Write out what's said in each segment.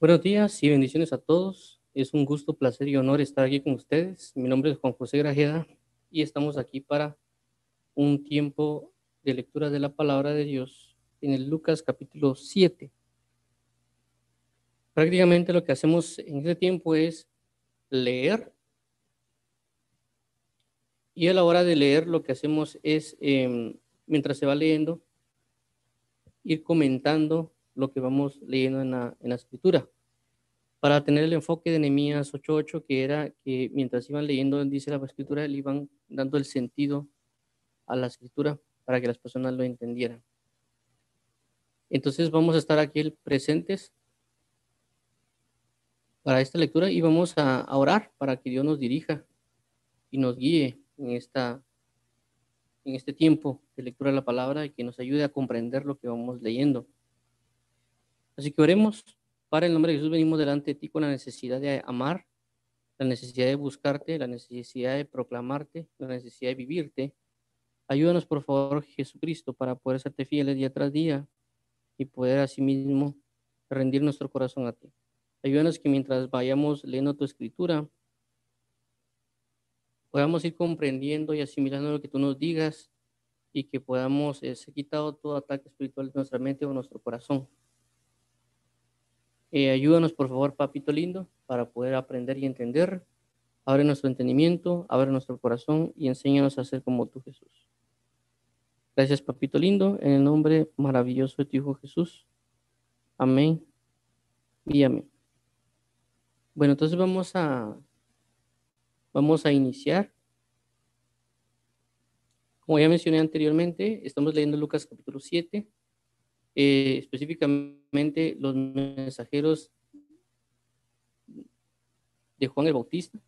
Buenos días y bendiciones a todos. Es un gusto, placer y honor estar aquí con ustedes. Mi nombre es Juan José Grajeda y estamos aquí para un tiempo de lectura de la palabra de Dios en el Lucas capítulo 7. Prácticamente lo que hacemos en este tiempo es leer y a la hora de leer lo que hacemos es, em, mientras se va leyendo, ir comentando lo que vamos leyendo en la, en la escritura. Para tener el enfoque de Nehemías 8.8, que era que mientras iban leyendo, dice la escritura, le iban dando el sentido a la escritura para que las personas lo entendieran. Entonces vamos a estar aquí presentes para esta lectura y vamos a, a orar para que Dios nos dirija y nos guíe en, esta, en este tiempo de lectura de la palabra y que nos ayude a comprender lo que vamos leyendo. Así que oremos. Para el nombre de Jesús venimos delante de ti con la necesidad de amar, la necesidad de buscarte, la necesidad de proclamarte, la necesidad de vivirte. Ayúdanos, por favor, Jesucristo, para poder serte fieles día tras día y poder asimismo rendir nuestro corazón a ti. Ayúdanos que mientras vayamos leyendo tu escritura, podamos ir comprendiendo y asimilando lo que tú nos digas y que podamos eh, ser quitado todo ataque espiritual de nuestra mente o nuestro corazón. Eh, ayúdanos, por favor, papito lindo, para poder aprender y entender. Abre nuestro entendimiento, abre nuestro corazón y enséñanos a ser como tú, Jesús. Gracias, papito lindo, en el nombre maravilloso de tu Hijo Jesús. Amén y amén. Bueno, entonces vamos a Vamos a iniciar. Como ya mencioné anteriormente, estamos leyendo Lucas capítulo 7, eh, específicamente los mensajeros de Juan el Bautista,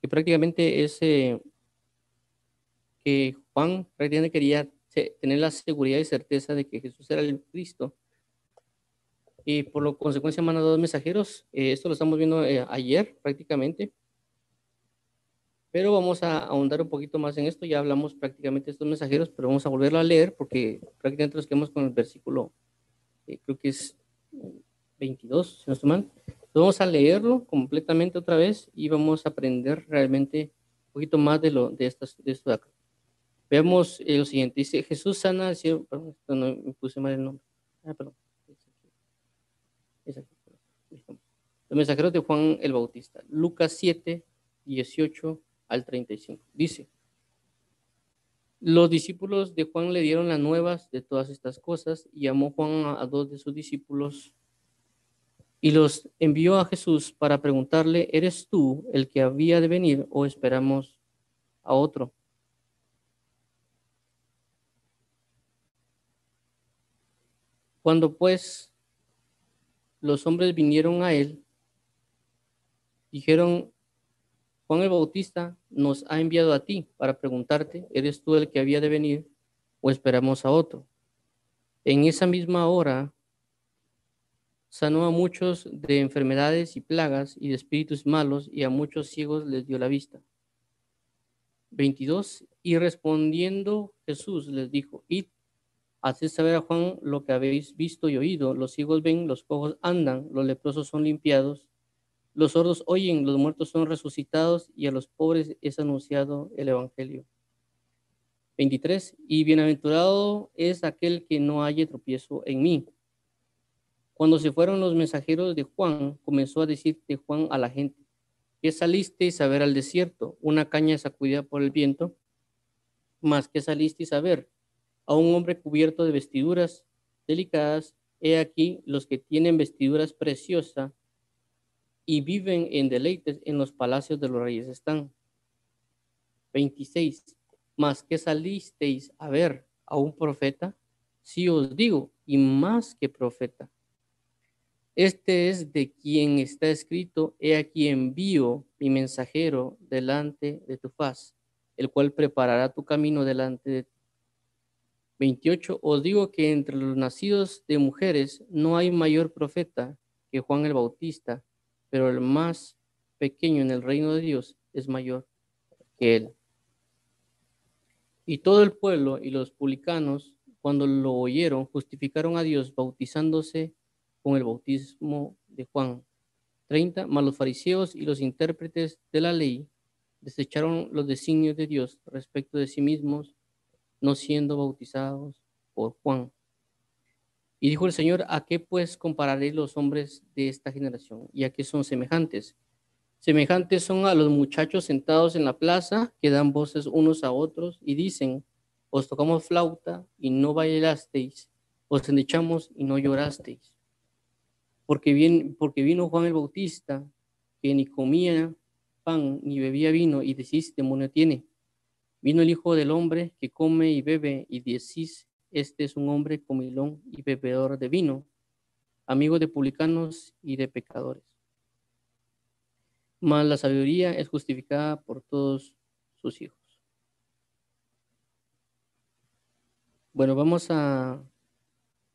que prácticamente es eh, que Juan prácticamente quería tener la seguridad y certeza de que Jesús era el Cristo. Y por lo consecuencia mandó dos mensajeros. Eh, esto lo estamos viendo ayer prácticamente. Pero vamos a ahondar un poquito más en esto. Ya hablamos prácticamente de estos mensajeros, pero vamos a volverlo a leer porque prácticamente nos quedamos con el versículo, eh, creo que es 22, si no estoy mal. vamos a leerlo completamente otra vez y vamos a aprender realmente un poquito más de, lo, de, estas, de esto de acá. Veamos eh, lo siguiente. Dice, Jesús sana al cielo. Perdón, no, me puse mal el nombre. Ah, perdón. Los mensajeros de Juan el Bautista. Lucas 7, 18 al 35. Dice, los discípulos de Juan le dieron las nuevas de todas estas cosas y llamó Juan a, dos de sus discípulos y los envió a Jesús para preguntarle, ¿eres tú el que había de venir o esperamos a otro? Cuando pues los hombres vinieron a él, dijeron, Juan el Bautista nos ha enviado a ti para preguntarte, ¿eres tú el que había de venir o esperamos a otro? En esa misma hora sanó a muchos de enfermedades y plagas y de espíritus malos y a muchos ciegos les dio la vista. 22. Y respondiendo Jesús les dijo, id, haced saber a Juan lo que habéis visto y oído. Los ciegos ven, los cojos andan, los leprosos son limpiados los sordos oyen, los muertos son resucitados y a los pobres es anunciado el Evangelio. 23. Y bienaventurado es aquel que no haya tropiezo en mí. Cuando se fueron los mensajeros de Juan, comenzó a decirte Juan a la gente, que salisteis a ver al desierto, una caña sacudida por el viento, más que salisteis a ver a un hombre cubierto de vestiduras delicadas, he aquí los que tienen vestiduras preciosas y viven en deleites en los palacios de los reyes están. 26. Más que salisteis a ver a un profeta, si os digo, y más que profeta. Este es de quien está escrito, he aquí envío mi mensajero delante de tu faz, el cual preparará tu camino delante de ti. 28. Os digo que entre los nacidos de mujeres no hay mayor profeta que Juan el Bautista pero el más pequeño en el reino de Dios es mayor que él. Y todo el pueblo y los publicanos, cuando lo oyeron, justificaron a Dios bautizándose con el bautismo de Juan. 30. Mas los fariseos y los intérpretes de la ley desecharon los designios de Dios respecto de sí mismos, no siendo bautizados por Juan. Y dijo el Señor, ¿a qué pues compararé los hombres de esta generación? ¿Y a qué son semejantes? Semejantes son a los muchachos sentados en la plaza que dan voces unos a otros y dicen, os tocamos flauta y no bailasteis, os endechamos y no llorasteis. Porque, bien, porque vino Juan el Bautista, que ni comía pan ni bebía vino, y decís, demonio tiene. Vino el Hijo del Hombre que come y bebe, y decís, este es un hombre comilón y bebedor de vino, amigo de publicanos y de pecadores mas la sabiduría es justificada por todos sus hijos. Bueno, vamos a,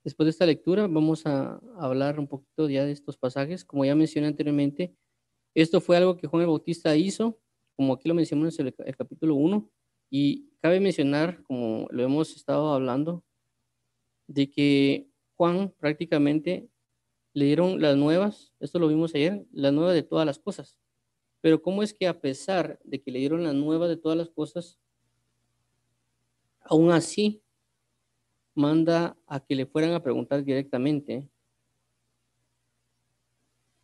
después de esta lectura, vamos a hablar un poquito ya de estos pasajes. Como ya mencioné anteriormente, esto fue algo que Juan el Bautista hizo, como aquí lo mencionamos en el, capítulo 1, y cabe mencionar, como lo hemos estado hablando, de que Juan prácticamente le dieron las nuevas, esto lo vimos ayer, las nuevas de todas las cosas. Pero ¿cómo es que a pesar de que le dieron la nueva de todas las cosas, aún así manda a que le fueran a preguntar directamente?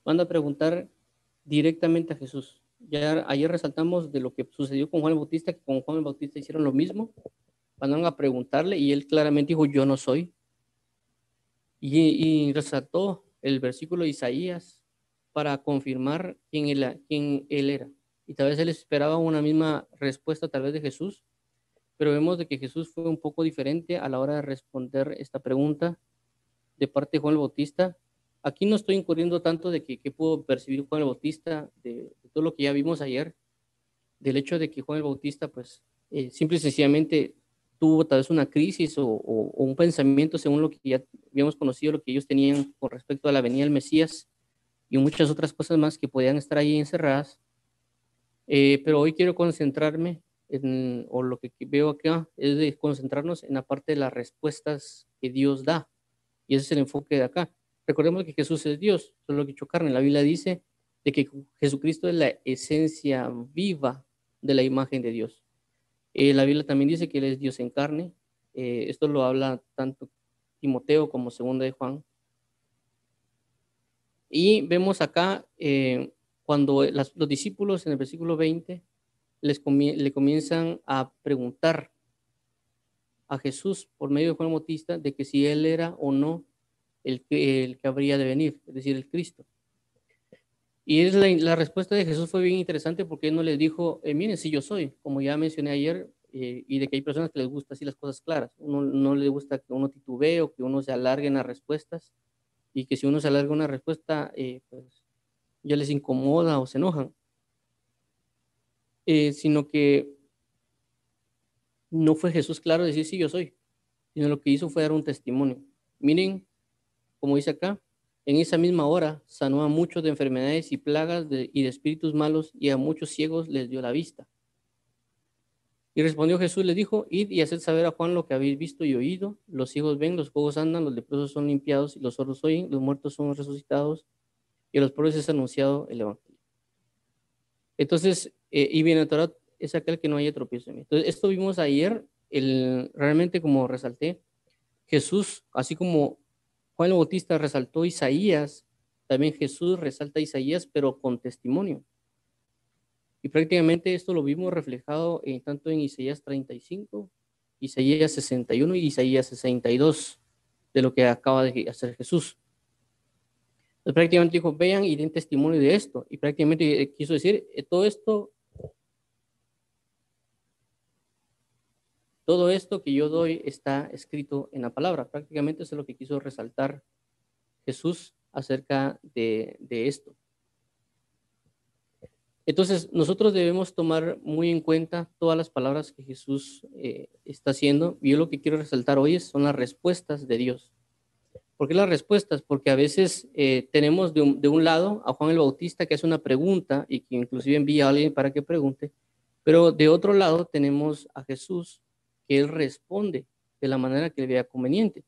Manda a preguntar directamente a Jesús. Ya ayer resaltamos de lo que sucedió con Juan el Bautista, que con Juan el Bautista hicieron lo mismo. Mandaron a preguntarle y él claramente dijo, yo no soy. Y, y resaltó el versículo de Isaías para confirmar quién él, era. Y tal vez él esperaba una misma respuesta tal vez de Jesús, pero vemos de que Jesús fue un poco diferente a la hora de responder esta pregunta de parte de Juan el Bautista. Aquí no estoy incurriendo tanto de que, pudo percibir Juan el Bautista, de, todo lo que ya vimos ayer, del hecho de que Juan el Bautista, pues, eh, simple y sencillamente tuvo tal vez una crisis o, o, un pensamiento según lo que ya habíamos conocido, lo que ellos tenían con respecto a la venida del Mesías y muchas otras cosas más que podían estar ahí encerradas. Eh, pero hoy quiero concentrarme en, o lo que veo acá es de concentrarnos en la parte de las respuestas que Dios da. Y ese es el enfoque de acá. Recordemos que Jesús es Dios, solo que hecho carne. La Biblia dice de que Jesucristo es la esencia viva de la imagen de Dios. Eh, la Biblia también dice que Él es Dios en carne. Eh, esto lo habla tanto Timoteo como Segunda de Juan. Y vemos acá eh, cuando los discípulos en el versículo 20 les le comienzan a preguntar a Jesús por medio de Juan Bautista de que si él era o no el que, el que habría de venir, es decir, el Cristo. Y es la, respuesta de Jesús fue bien interesante porque él no les dijo, eh, miren, si yo soy, como ya mencioné ayer, eh, y de que hay personas que les gusta así las cosas claras. Uno no le gusta que uno titubee o que uno se alargue en las respuestas y que si uno se alarga una respuesta, eh, pues ya les incomoda o se enojan. Eh, sino que no fue Jesús claro decir sí, yo soy, sino lo que hizo fue dar un testimonio. Miren, como dice acá, en esa misma hora sanó a muchos de enfermedades y plagas y de espíritus malos y a muchos ciegos les dio la vista. Y respondió Jesús, les dijo, id y haced saber a Juan lo que habéis visto y oído. Los ciegos ven, los cojos andan, los leprosos son limpiados y los sordos oyen, los muertos son resucitados y a los pobres es anunciado el Evangelio. Entonces, eh, y bienaventurado es aquel que no haya tropiezo en mí. Entonces, esto vimos ayer, el, realmente como resalté, Jesús, así como Juan el Bautista resaltó Isaías, también Jesús resalta Isaías, pero con testimonio. Y prácticamente esto lo vimos reflejado en, tanto en Isaías 35, Isaías 61 y Isaías 62, de lo que acaba de hacer Jesús. Entonces, prácticamente dijo, vean y den testimonio de esto. Y prácticamente quiso decir, eh, todo esto, todo esto que yo doy está escrito en la palabra. Prácticamente es lo que quiso resaltar Jesús acerca de, de esto. Entonces, nosotros debemos tomar muy en cuenta todas las palabras que Jesús eh, está haciendo. Yo lo que quiero resaltar hoy son las respuestas de Dios. ¿Por qué las respuestas? Porque a veces eh, tenemos de un, lado a Juan el Bautista que hace una pregunta y que inclusive envía a alguien para que pregunte, pero de otro lado tenemos a Jesús él responde de la manera que le vea conveniente.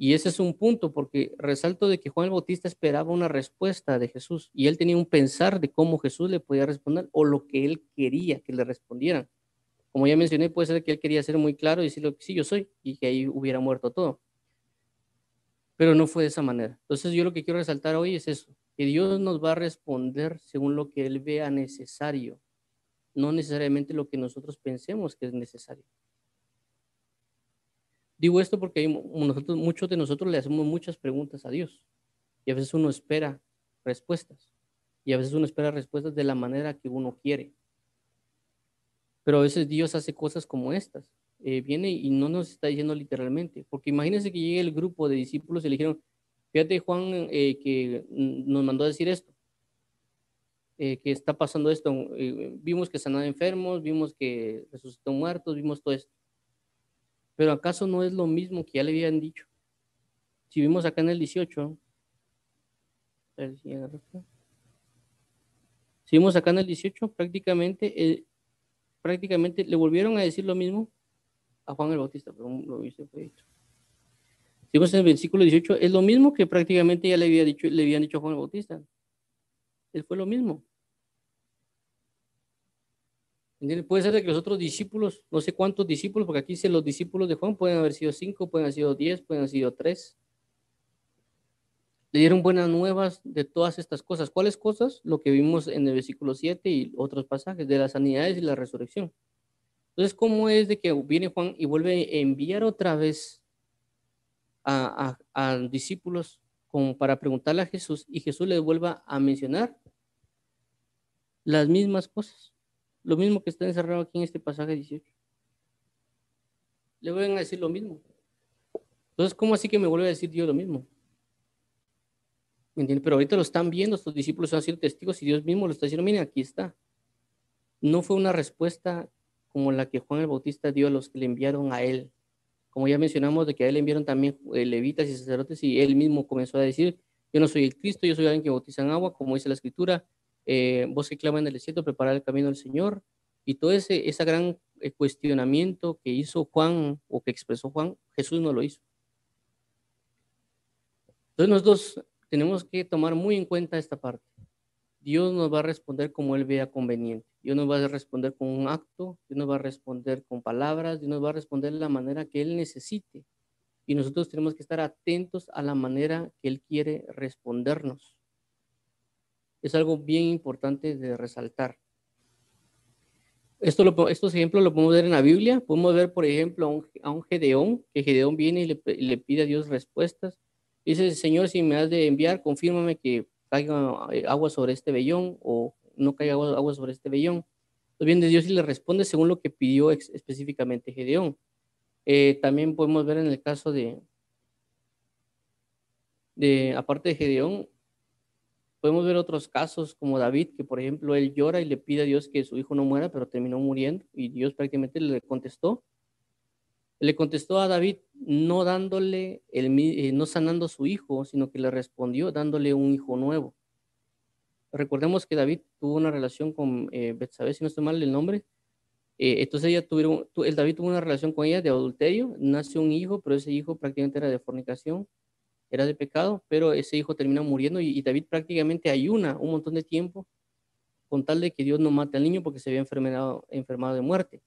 Y ese es un punto, porque resalto de que Juan el Bautista esperaba una respuesta de Jesús y él tenía un pensar de cómo Jesús le podía responder o lo que él quería que le respondieran. Como ya mencioné, puede ser que él quería ser muy claro y decirle que sí, yo soy, y que ahí hubiera muerto todo. Pero no fue de esa manera. Entonces yo lo que quiero resaltar hoy es eso, que Dios nos va a responder según lo que Él vea necesario, no necesariamente lo que nosotros pensemos que es necesario. Digo esto porque nosotros, muchos de nosotros le hacemos muchas preguntas a Dios y a veces uno espera respuestas y a veces uno espera respuestas de la manera que uno quiere. Pero a veces Dios hace cosas como estas. Eh, viene y no nos está diciendo literalmente, porque imagínense que llegue el grupo de discípulos y le dijeron, fíjate Juan eh, que nos mandó a decir esto, eh, que está pasando esto, vimos que sanaba enfermos, vimos que resucitó muertos, vimos todo esto. Pero ¿acaso no es lo mismo que ya le habían dicho? Si vimos acá en el 18, si vimos acá en el 18, prácticamente, eh, prácticamente le volvieron a decir lo mismo a Juan el Bautista, pero lo viste. Si vemos en el versículo 18, es lo mismo que prácticamente ya le, había dicho, le habían dicho a Juan el Bautista. Él fue lo mismo. Puede ser de que los otros discípulos, no sé cuántos discípulos, porque aquí dice los discípulos de Juan pueden haber sido cinco, pueden haber sido diez, pueden haber sido tres. Le dieron buenas nuevas de todas estas cosas. ¿Cuáles cosas? Lo que vimos en el versículo 7 y otros pasajes, de las sanidades y la resurrección. Entonces, ¿cómo es de que viene Juan y vuelve a enviar otra vez a, a, discípulos como para preguntarle a Jesús y Jesús les vuelva a mencionar las mismas cosas? Lo mismo que está encerrado aquí en este pasaje 18. Le vuelven a decir lo mismo. Entonces, ¿cómo así que me vuelve a decir Dios lo mismo? ¿Me? Pero ahorita lo están viendo, estos discípulos a ser testigos y Dios mismo lo está diciendo, miren, aquí está. No fue una respuesta como la que Juan el Bautista dio a los que le enviaron a él. Como ya mencionamos, de que a él le enviaron también eh, levitas y sacerdotes y él mismo comenzó a decir, yo no soy el Cristo, yo soy alguien que bautiza en agua, como dice la escritura, eh, voz que clama en el desierto, preparar el camino del Señor, y todo ese, ese gran eh, cuestionamiento que hizo Juan o que expresó Juan, Jesús no lo hizo. Entonces nosotros tenemos que tomar muy en cuenta esta parte. Dios nos va a responder como Él vea conveniente. Dios nos va a responder con un acto, Dios nos va a responder con palabras, Dios nos va a responder de la manera que Él necesite. Y nosotros tenemos que estar atentos a la manera que Él quiere respondernos es algo bien importante de resaltar. Estos ejemplos lo podemos ver en la Biblia. Podemos ver, por ejemplo, a un, Gedeón, que Gedeón viene y le, pide a Dios respuestas. Dice, Señor, si me has de enviar, confírmame que caiga eh, agua sobre este vellón o no caiga agua, sobre este vellón. Entonces viene Dios y le responde según lo que pidió específicamente Gedeón. Eh, también podemos ver en el caso de, aparte de Gedeón, Podemos ver otros casos como David, que por ejemplo él llora y le pide a Dios que su hijo no muera, pero terminó muriendo y Dios prácticamente le contestó. Le contestó a David no dándole, el, eh, no sanando a su hijo, sino que le respondió dándole un hijo nuevo. Recordemos que David tuvo una relación con eh, Betsabé, si no estoy mal el nombre. Eh, entonces ella tuvieron, el David tuvo una relación con ella de adulterio, nació un hijo, pero ese hijo prácticamente era de fornicación era de pecado, pero ese hijo termina muriendo y, David prácticamente ayuna un montón de tiempo con tal de que Dios no mate al niño porque se había enfermado, enfermado de muerte.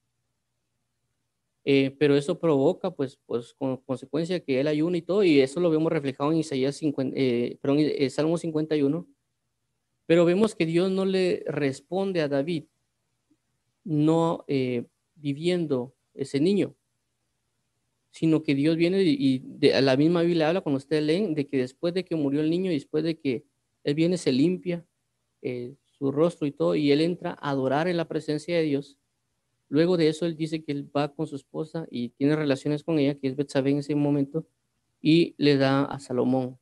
Eh, pero eso provoca, pues, pues, con consecuencia que él ayuna y todo, y eso lo vemos reflejado en Isaías 50, eh, perdón, eh, Salmo 51. Pero vemos que Dios no le responde a David no viviendo ese niño sino que Dios viene y de, la misma Biblia habla cuando ustedes leen de que después de que murió el niño y después de que él viene se limpia eh, su rostro y todo y él entra a adorar en la presencia de Dios. Luego de eso él dice que él va con su esposa y tiene relaciones con ella, que es Betsabé en ese momento, y le da a Salomón.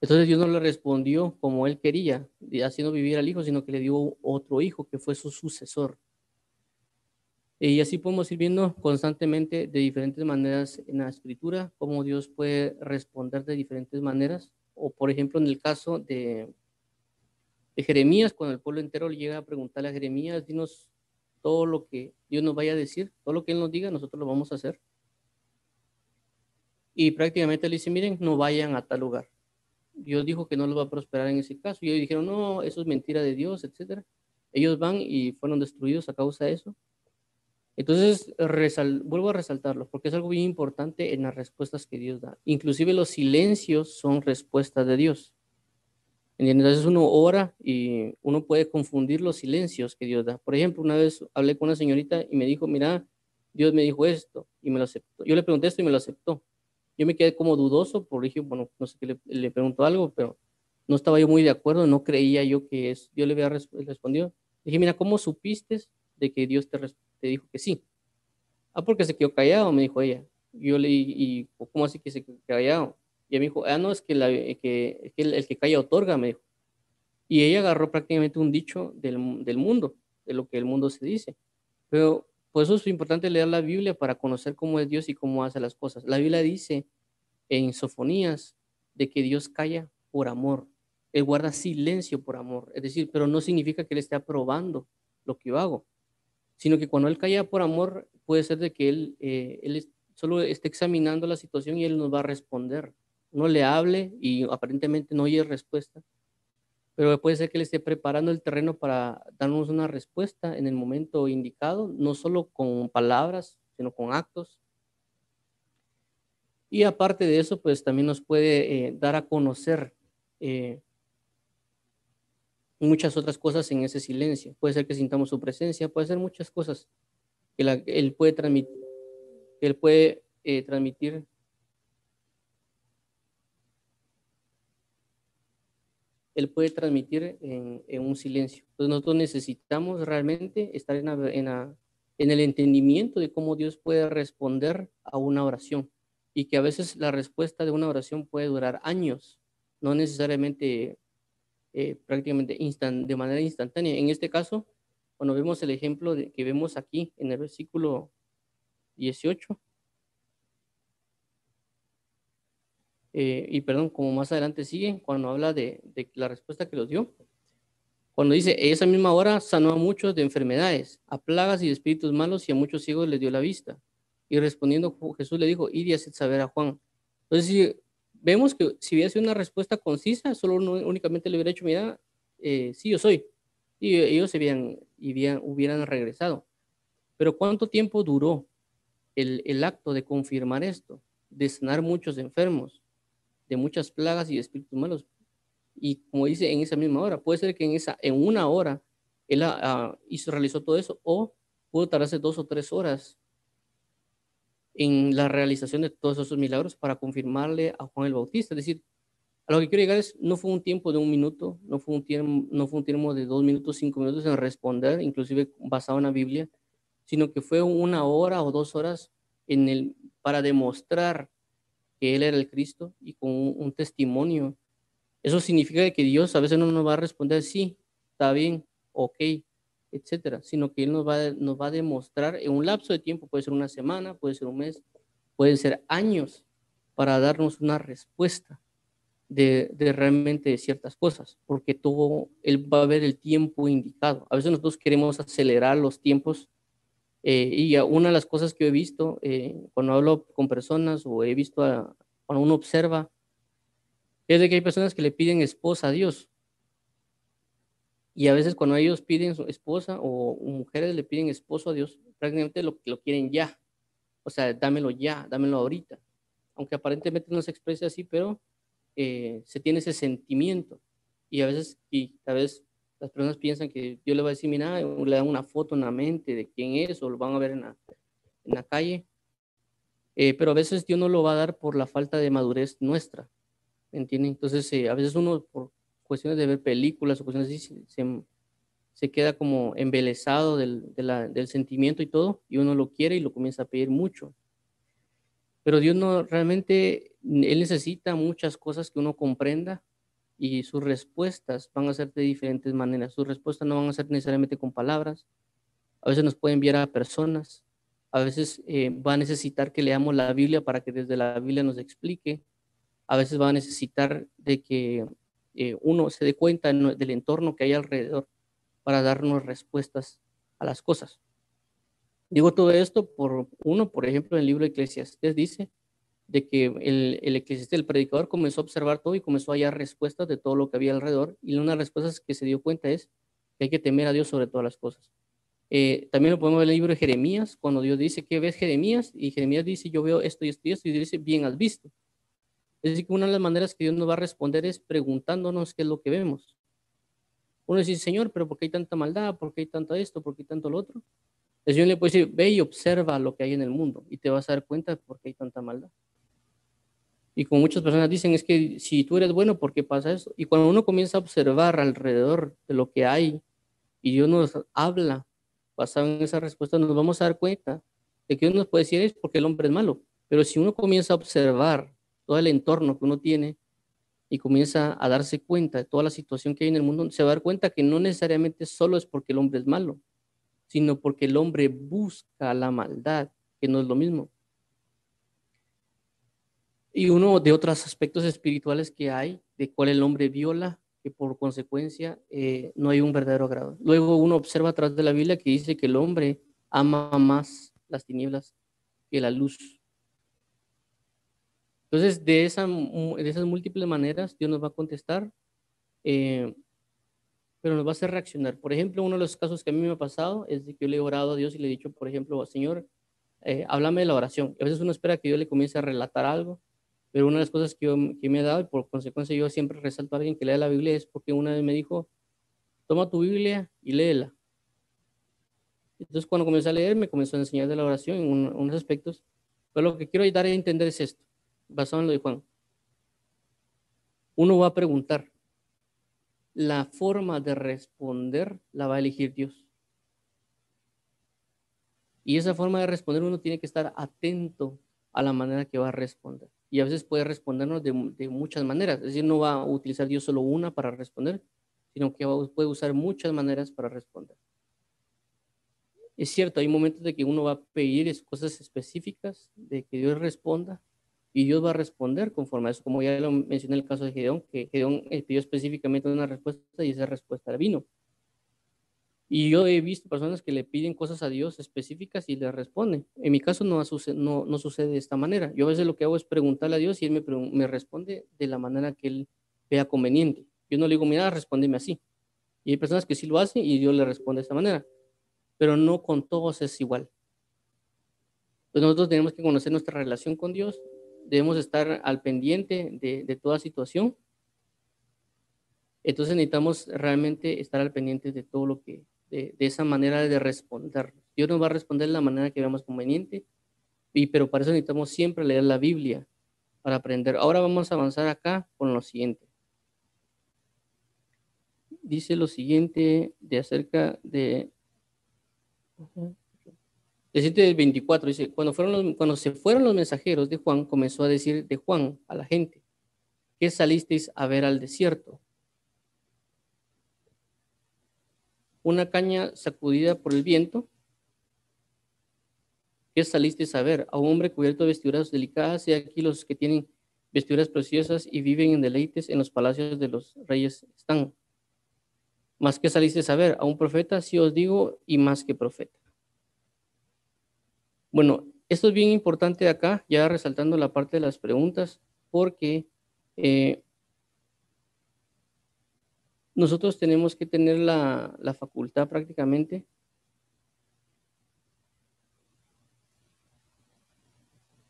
Entonces Dios no le respondió como él quería, haciendo vivir al hijo, sino que le dio otro hijo que fue su sucesor. Y así podemos ir viendo constantemente de diferentes maneras en la escritura, cómo Dios puede responder de diferentes maneras. O por ejemplo, en el caso de, de Jeremías, cuando el pueblo entero le llega a preguntarle a Jeremías, dinos todo lo que Dios nos vaya a decir, todo lo que Él nos diga, nosotros lo vamos a hacer. y prácticamente le dice, miren, no vayan a tal lugar. Dios dijo que no los va a prosperar en ese caso. Y ellos dijeron, no, eso es mentira de Dios, etcétera. Ellos van y fueron destruidos a causa de eso. Entonces, vuelvo a resaltarlo, porque es algo bien importante en las respuestas que Dios da. Inclusive los silencios son respuestas de Dios. Entonces uno ora y uno puede confundir los silencios que Dios da. Por ejemplo, una vez hablé con una señorita y me dijo, mira, Dios me dijo esto y me lo aceptó. Yo le pregunté esto y me lo aceptó. Yo me quedé como dudoso, porque dije, bueno, no sé qué le, le preguntó algo, pero no estaba yo muy de acuerdo, no creía yo que es. Yo le había respondido. Dije, mira, ¿cómo supiste de que Dios te, te dijo que sí? Ah, porque se quedó callado, me dijo ella. Yo le y ¿cómo así que se quedó callado? Y ella me dijo, ah, no, es que, la, que, el, el, que calla otorga, me dijo. Y ella agarró prácticamente un dicho del, del mundo, de lo que el mundo se dice. Pero por eso es importante leer la Biblia para conocer cómo es Dios y cómo hace las cosas. La Biblia dice en Sofonías de que Dios calla por amor. Él guarda silencio por amor. Es decir, pero no significa que Él esté aprobando lo que yo hago, sino que cuando Él calla por amor, puede ser de que Él, eh, él solo esté examinando la situación y Él nos va a responder. Uno le hable y aparentemente no oye respuesta, pero puede ser que Él esté preparando el terreno para darnos una respuesta en el momento indicado, no solo con palabras, sino con actos. Y aparte de eso, pues también nos puede eh, dar a conocer eh, muchas otras cosas en ese silencio. Puede ser que sintamos su presencia, puede ser muchas cosas que Él puede transmitir, él puede, eh, transmitir él puede transmitir en, un silencio. Entonces nosotros necesitamos realmente estar en, en, el entendimiento de cómo Dios puede responder a una oración y que a veces la respuesta de una oración puede durar años, no necesariamente eh, prácticamente de manera instantánea. En este caso, cuando vemos el ejemplo de, que vemos aquí en el versículo 18, Eh, y perdón, como más adelante sigue, cuando habla de, la respuesta que los dio, cuando dice, esa misma hora sanó a muchos de enfermedades, a plagas y de espíritus malos y a muchos ciegos les dio la vista. Y respondiendo Jesús le dijo, id y haced saber a Juan. Entonces, vemos que si hubiera sido una respuesta concisa, solo únicamente le hubiera dicho, mira, eh, sí, yo soy. Y ellos se hubieran, hubieran regresado. Pero ¿cuánto tiempo duró el, el acto de confirmar esto? De sanar muchos enfermos, de muchas plagas y espíritus malos. Y como dice, en esa misma hora, puede ser que en, esa, en una hora él ah, hizo, realizó todo eso, o pudo tardarse dos o tres horas en la realización de todos esos milagros para confirmarle a Juan el Bautista. Es decir, a lo que quiero llegar es, no fue un tiempo de un minuto, no fue un tiempo, no fue un tiempo de dos minutos, cinco minutos en responder, inclusive basado en la Biblia, sino que fue una hora o dos horas en el, para demostrar que Él era el Cristo y con un, testimonio. Eso significa que Dios a veces no nos va a responder, sí, está bien, ok, etcétera, sino que Él nos va, nos va a demostrar en un lapso de tiempo, puede ser una semana, puede ser un mes, puede ser años, para darnos una respuesta de, de, realmente ciertas cosas, porque todo, Él va a ver el tiempo indicado. A veces nosotros queremos acelerar los tiempos eh, y una de las cosas que he visto eh, cuando hablo con personas o he visto cuando uno observa es de que hay personas que le piden esposa a Dios. Y a veces cuando ellos piden su esposa o mujeres le piden esposo a Dios, prácticamente lo, lo quieren ya. O sea, dámelo ya, dámelo ahorita. Aunque aparentemente no se exprese así, pero eh, se tiene ese sentimiento. Y a veces, y a veces las personas piensan que Dios le va a decir, mira, le dan una foto en la mente de quién es o lo van a ver en la, en la calle. Eh, pero a veces Dios no lo va a dar por la falta de madurez nuestra. ¿Entienden? Entonces, eh, a veces uno, por cuestiones de ver películas o cuestiones así, se, se queda como embelesado del, del sentimiento y todo, y uno lo quiere y lo comienza a pedir mucho. Pero Dios no, realmente, Él necesita muchas cosas que uno comprenda y sus respuestas van a ser de diferentes maneras. Sus respuestas no van a ser necesariamente con palabras. A veces nos puede enviar a personas. A veces eh, va a necesitar que leamos la Biblia para que desde la Biblia nos explique. A veces va a necesitar de que eh, uno se dé cuenta del entorno que hay alrededor para darnos respuestas a las cosas. Digo todo esto por uno, por ejemplo, en el libro de Eclesiastes dice de que el, el eclesiasta, el predicador, comenzó a observar todo y comenzó a hallar respuestas de todo lo que había alrededor. Y una de las respuestas que se dio cuenta es que hay que temer a Dios sobre todas las cosas. Eh, también lo podemos ver en el libro de Jeremías, cuando Dios dice, ¿qué ves Jeremías? Y Jeremías dice, yo veo esto y esto y esto, y dice, bien has visto. Decir, que una de las maneras que Dios nos va a responder es preguntándonos qué es lo que vemos. Uno dice, Señor, pero ¿por qué hay tanta maldad? ¿Por qué hay tanto esto? ¿Por qué hay tanto lo otro? El Señor le puede decir, ve y observa lo que hay en el mundo y te vas a dar cuenta de por qué hay tanta maldad. Y como muchas personas dicen, es que si tú eres bueno, ¿por qué pasa eso? Y cuando uno comienza a observar alrededor de lo que hay y Dios nos habla basado en esa respuesta, nos vamos a dar cuenta de que uno nos puede decir es porque el hombre es malo. Pero si uno comienza a observar todo el entorno que uno tiene y comienza a darse cuenta de toda la situación que hay en el mundo, se va a dar cuenta que no necesariamente solo es porque el hombre es malo, sino porque el hombre busca la maldad, que no es lo mismo y uno de otros aspectos espirituales que hay, de cuál el hombre viola, que por consecuencia eh, no hay un verdadero grado. Luego uno observa atrás de la Biblia que dice que el hombre ama más las tinieblas que la luz. Entonces, de, esa, de esas múltiples maneras, Dios nos va a contestar, eh, pero nos va a hacer reaccionar. Por ejemplo, uno de los casos que a mí me ha pasado es de que yo le he orado a Dios y le he dicho, por ejemplo, Señor, eh, háblame de la oración. A veces uno espera que Dios le comience a relatar algo pero una de las cosas que, yo, que me ha dado, y por consecuencia yo siempre resalto a alguien que lea la Biblia, es porque una vez me dijo, toma tu Biblia y léela. Entonces cuando comencé a leer, me comenzó a enseñar de la oración en unos aspectos. Pero lo que quiero dar a entender es esto, basado en lo de Juan. Uno va a preguntar, la forma de responder la va a elegir Dios. Y esa forma de responder uno tiene que estar atento a la manera que va a responder y a veces puede respondernos de, muchas maneras. Es decir, no va a utilizar Dios solo una para responder, sino que puede usar muchas maneras para responder. Es cierto, hay momentos de que uno va a pedir cosas específicas, de que Dios responda, y Dios va a responder conforme a eso, como ya lo mencioné en el caso de Gedeón, que Gedeón eh, pidió específicamente una respuesta y esa respuesta vino. Y yo he visto personas que le piden cosas a Dios específicas y le responden. En mi caso no, no, no sucede de esta manera. Yo a veces lo que hago es preguntarle a Dios y Él me, me responde de la manera que Él vea conveniente. Yo no le digo, mira, respóndeme así. Y hay personas que sí lo hacen y Dios le responde de esta manera. Pero no con todos es igual. Entonces nosotros tenemos que conocer nuestra relación con Dios. Debemos estar al pendiente de, de toda situación. Entonces necesitamos realmente estar al pendiente de todo lo que, de, esa manera de responder. Dios nos va a responder de la manera que veamos conveniente, y, pero para eso necesitamos siempre leer la Biblia para aprender. Ahora vamos a avanzar acá con lo siguiente. Dice lo siguiente de acerca de... El 24 dice, cuando, fueron cuando se fueron los mensajeros de Juan, comenzó a decir de Juan a la gente, ¿qué salisteis a ver al desierto? una caña sacudida por el viento. ¿Qué saliste a saber? A un hombre cubierto de vestiduras delicadas y aquí los que tienen vestiduras preciosas y viven en deleites en los palacios de los reyes están. Más que saliste a saber, a un profeta, si os digo, y más que profeta. Bueno, esto es bien importante acá, ya resaltando la parte de las preguntas, porque eh, nosotros tenemos que tener la, facultad prácticamente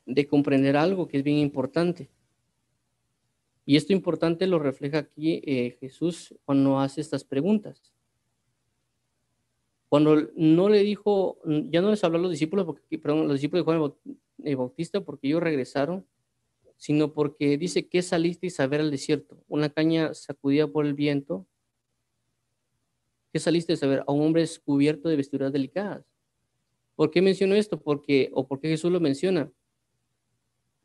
de comprender algo que es bien importante. Y esto importante lo refleja aquí eh, Jesús cuando hace estas preguntas. Cuando no le dijo, ya no les habló a los discípulos, porque, perdón, los discípulos de Juan el Bautista, porque ellos regresaron, sino porque dice que salisteis a ver al desierto, una caña sacudida por el viento ¿Qué saliste a saber? A un hombre cubierto de vestiduras delicadas. ¿Por qué menciono esto? Porque, o por qué Jesús lo menciona.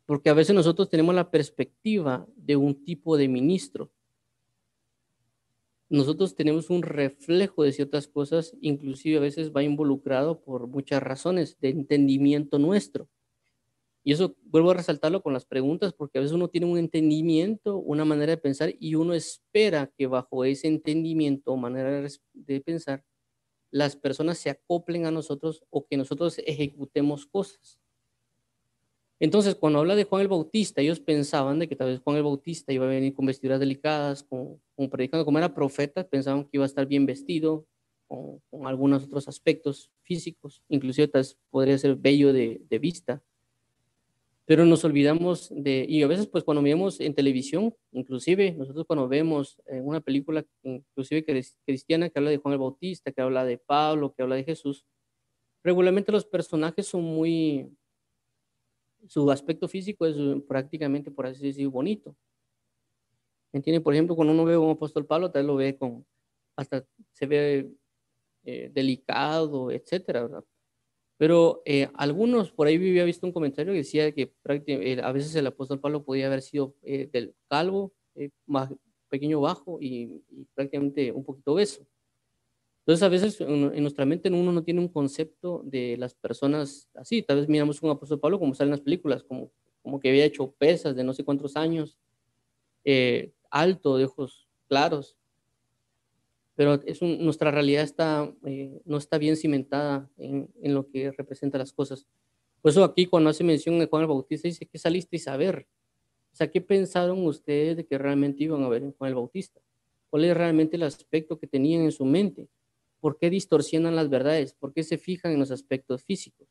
Porque a veces nosotros tenemos la perspectiva de un tipo de ministro. Nosotros tenemos un reflejo de ciertas cosas, inclusive a veces va involucrado por muchas razones de entendimiento nuestro. Y eso vuelvo a resaltarlo con las preguntas, porque a veces uno tiene un entendimiento, una manera de pensar, y uno espera que bajo ese entendimiento o manera de pensar, las personas se acoplen a nosotros o que nosotros ejecutemos cosas. Entonces, cuando habla de Juan el Bautista, ellos pensaban de que tal vez Juan el Bautista iba a venir con vestiduras delicadas, con, predicando, como era profeta, pensaban que iba a estar bien vestido, con, algunos otros aspectos físicos, inclusive tal vez podría ser bello de, de, vista. Pero nos olvidamos de, y a veces pues cuando vemos en televisión, inclusive nosotros cuando vemos en una película, inclusive cristiana, que habla de Juan el Bautista, que habla de Pablo, que habla de Jesús, regularmente los personajes son muy, su aspecto físico es eh, prácticamente, por así decir, bonito. ¿Entiende? Por ejemplo, cuando uno ve a un apóstol Pablo, tal vez lo ve con, hasta se ve eh, delicado, etcétera, ¿verdad? Pero eh, algunos, por ahí había visto un comentario que decía que a veces el apóstol Pablo podía haber sido del calvo, más pequeño bajo y, y, prácticamente un poquito obeso. Entonces, a veces en nuestra mente uno no tiene un concepto de las personas así. Tal vez miramos un apóstol Pablo como sale en las películas, como, como que había hecho pesas de no sé cuántos años, eh, alto, de ojos claros. Pero es nuestra realidad está, eh, no está bien cimentada en, en, lo que representa las cosas. Por eso aquí cuando hace mención de Juan el Bautista dice que saliste a saber. O sea, ¿qué pensaron ustedes de que realmente iban a ver en Juan el Bautista? ¿Cuál es realmente el aspecto que tenían en su mente? ¿Por qué distorsionan las verdades? ¿Por qué se fijan en los aspectos físicos?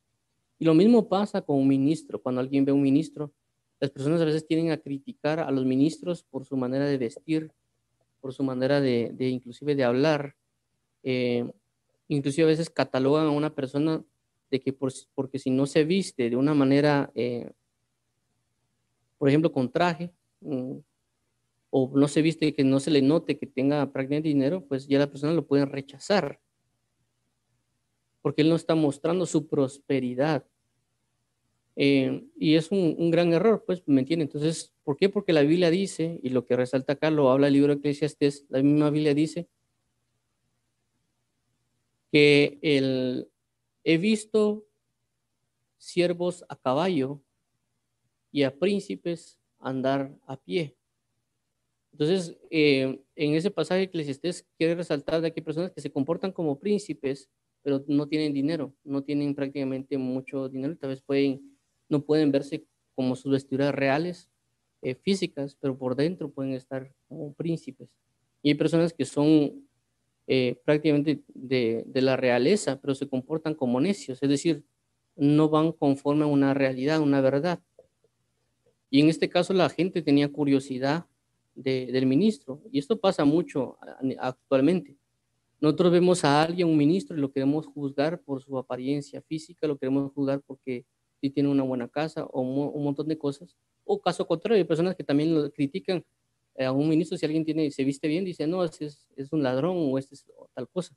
Y lo mismo pasa con un ministro. Cuando alguien ve a un ministro, las personas a veces tienen a criticar a los ministros por su manera de vestir, por su manera de, inclusive de hablar. Eh, inclusive a veces catalogan a una persona de que porque si no se viste de una manera, eh, por ejemplo, con traje, mm, o no se viste que no se le note que tenga prácticamente dinero, pues ya la persona lo puede rechazar. Porque él no está mostrando su prosperidad. Eh, y es un, gran error, pues, ¿me entiende? Entonces, ¿por qué? Porque la Biblia dice, y lo que resalta acá lo habla el libro de Eclesiastes, la misma Biblia dice que el, he visto siervos a caballo y a príncipes andar a pie. Entonces, eh, en ese pasaje Eclesiastés quiere resaltar de que hay personas que se comportan como príncipes, pero no tienen dinero, no tienen prácticamente mucho dinero, tal vez pueden, no pueden verse como sus vestiduras reales, eh, físicas, pero por dentro pueden estar como príncipes. Y hay personas que son eh, prácticamente de, de, la realeza, pero se comportan como necios, es decir, no van conforme a una realidad, una verdad. Y en este caso la gente tenía curiosidad del ministro. Y esto pasa mucho actualmente. Nosotros vemos a alguien, un ministro, y lo queremos juzgar por su apariencia física, lo queremos juzgar porque si tiene una buena casa o un, montón de cosas. O caso contrario, hay personas que también lo critican eh, a un ministro si alguien tiene, se viste bien, dice, no, este es, un ladrón o este es tal cosa.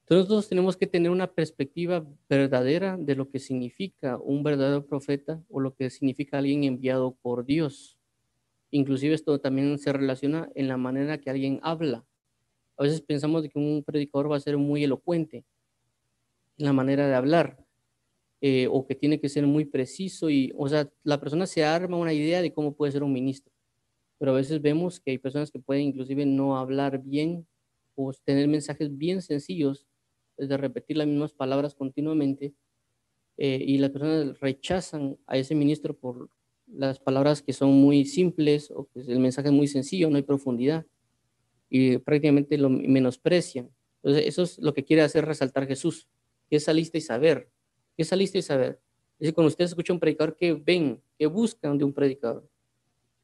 Entonces nosotros tenemos que tener una perspectiva verdadera de lo que significa un verdadero profeta o lo que significa alguien enviado por Dios. Inclusive esto también se relaciona en la manera que alguien habla. A veces pensamos que un predicador va a ser muy elocuente en la manera de hablar eh, o que tiene que ser muy preciso y, o sea, la persona se arma una idea de cómo puede ser un ministro. Pero a veces vemos que hay personas que pueden inclusive no hablar bien o tener mensajes bien sencillos, de repetir las mismas palabras continuamente eh, y las personas rechazan a ese ministro por las palabras que son muy simples o que el mensaje es muy sencillo, no hay profundidad y prácticamente lo menosprecian. Entonces, eso es lo que quiere hacer resaltar Jesús, que saliste y saber. ¿Qué saliste y saber? Es decir, cuando ustedes escuchan un predicador, ¿qué ven? ¿Qué buscan de un predicador?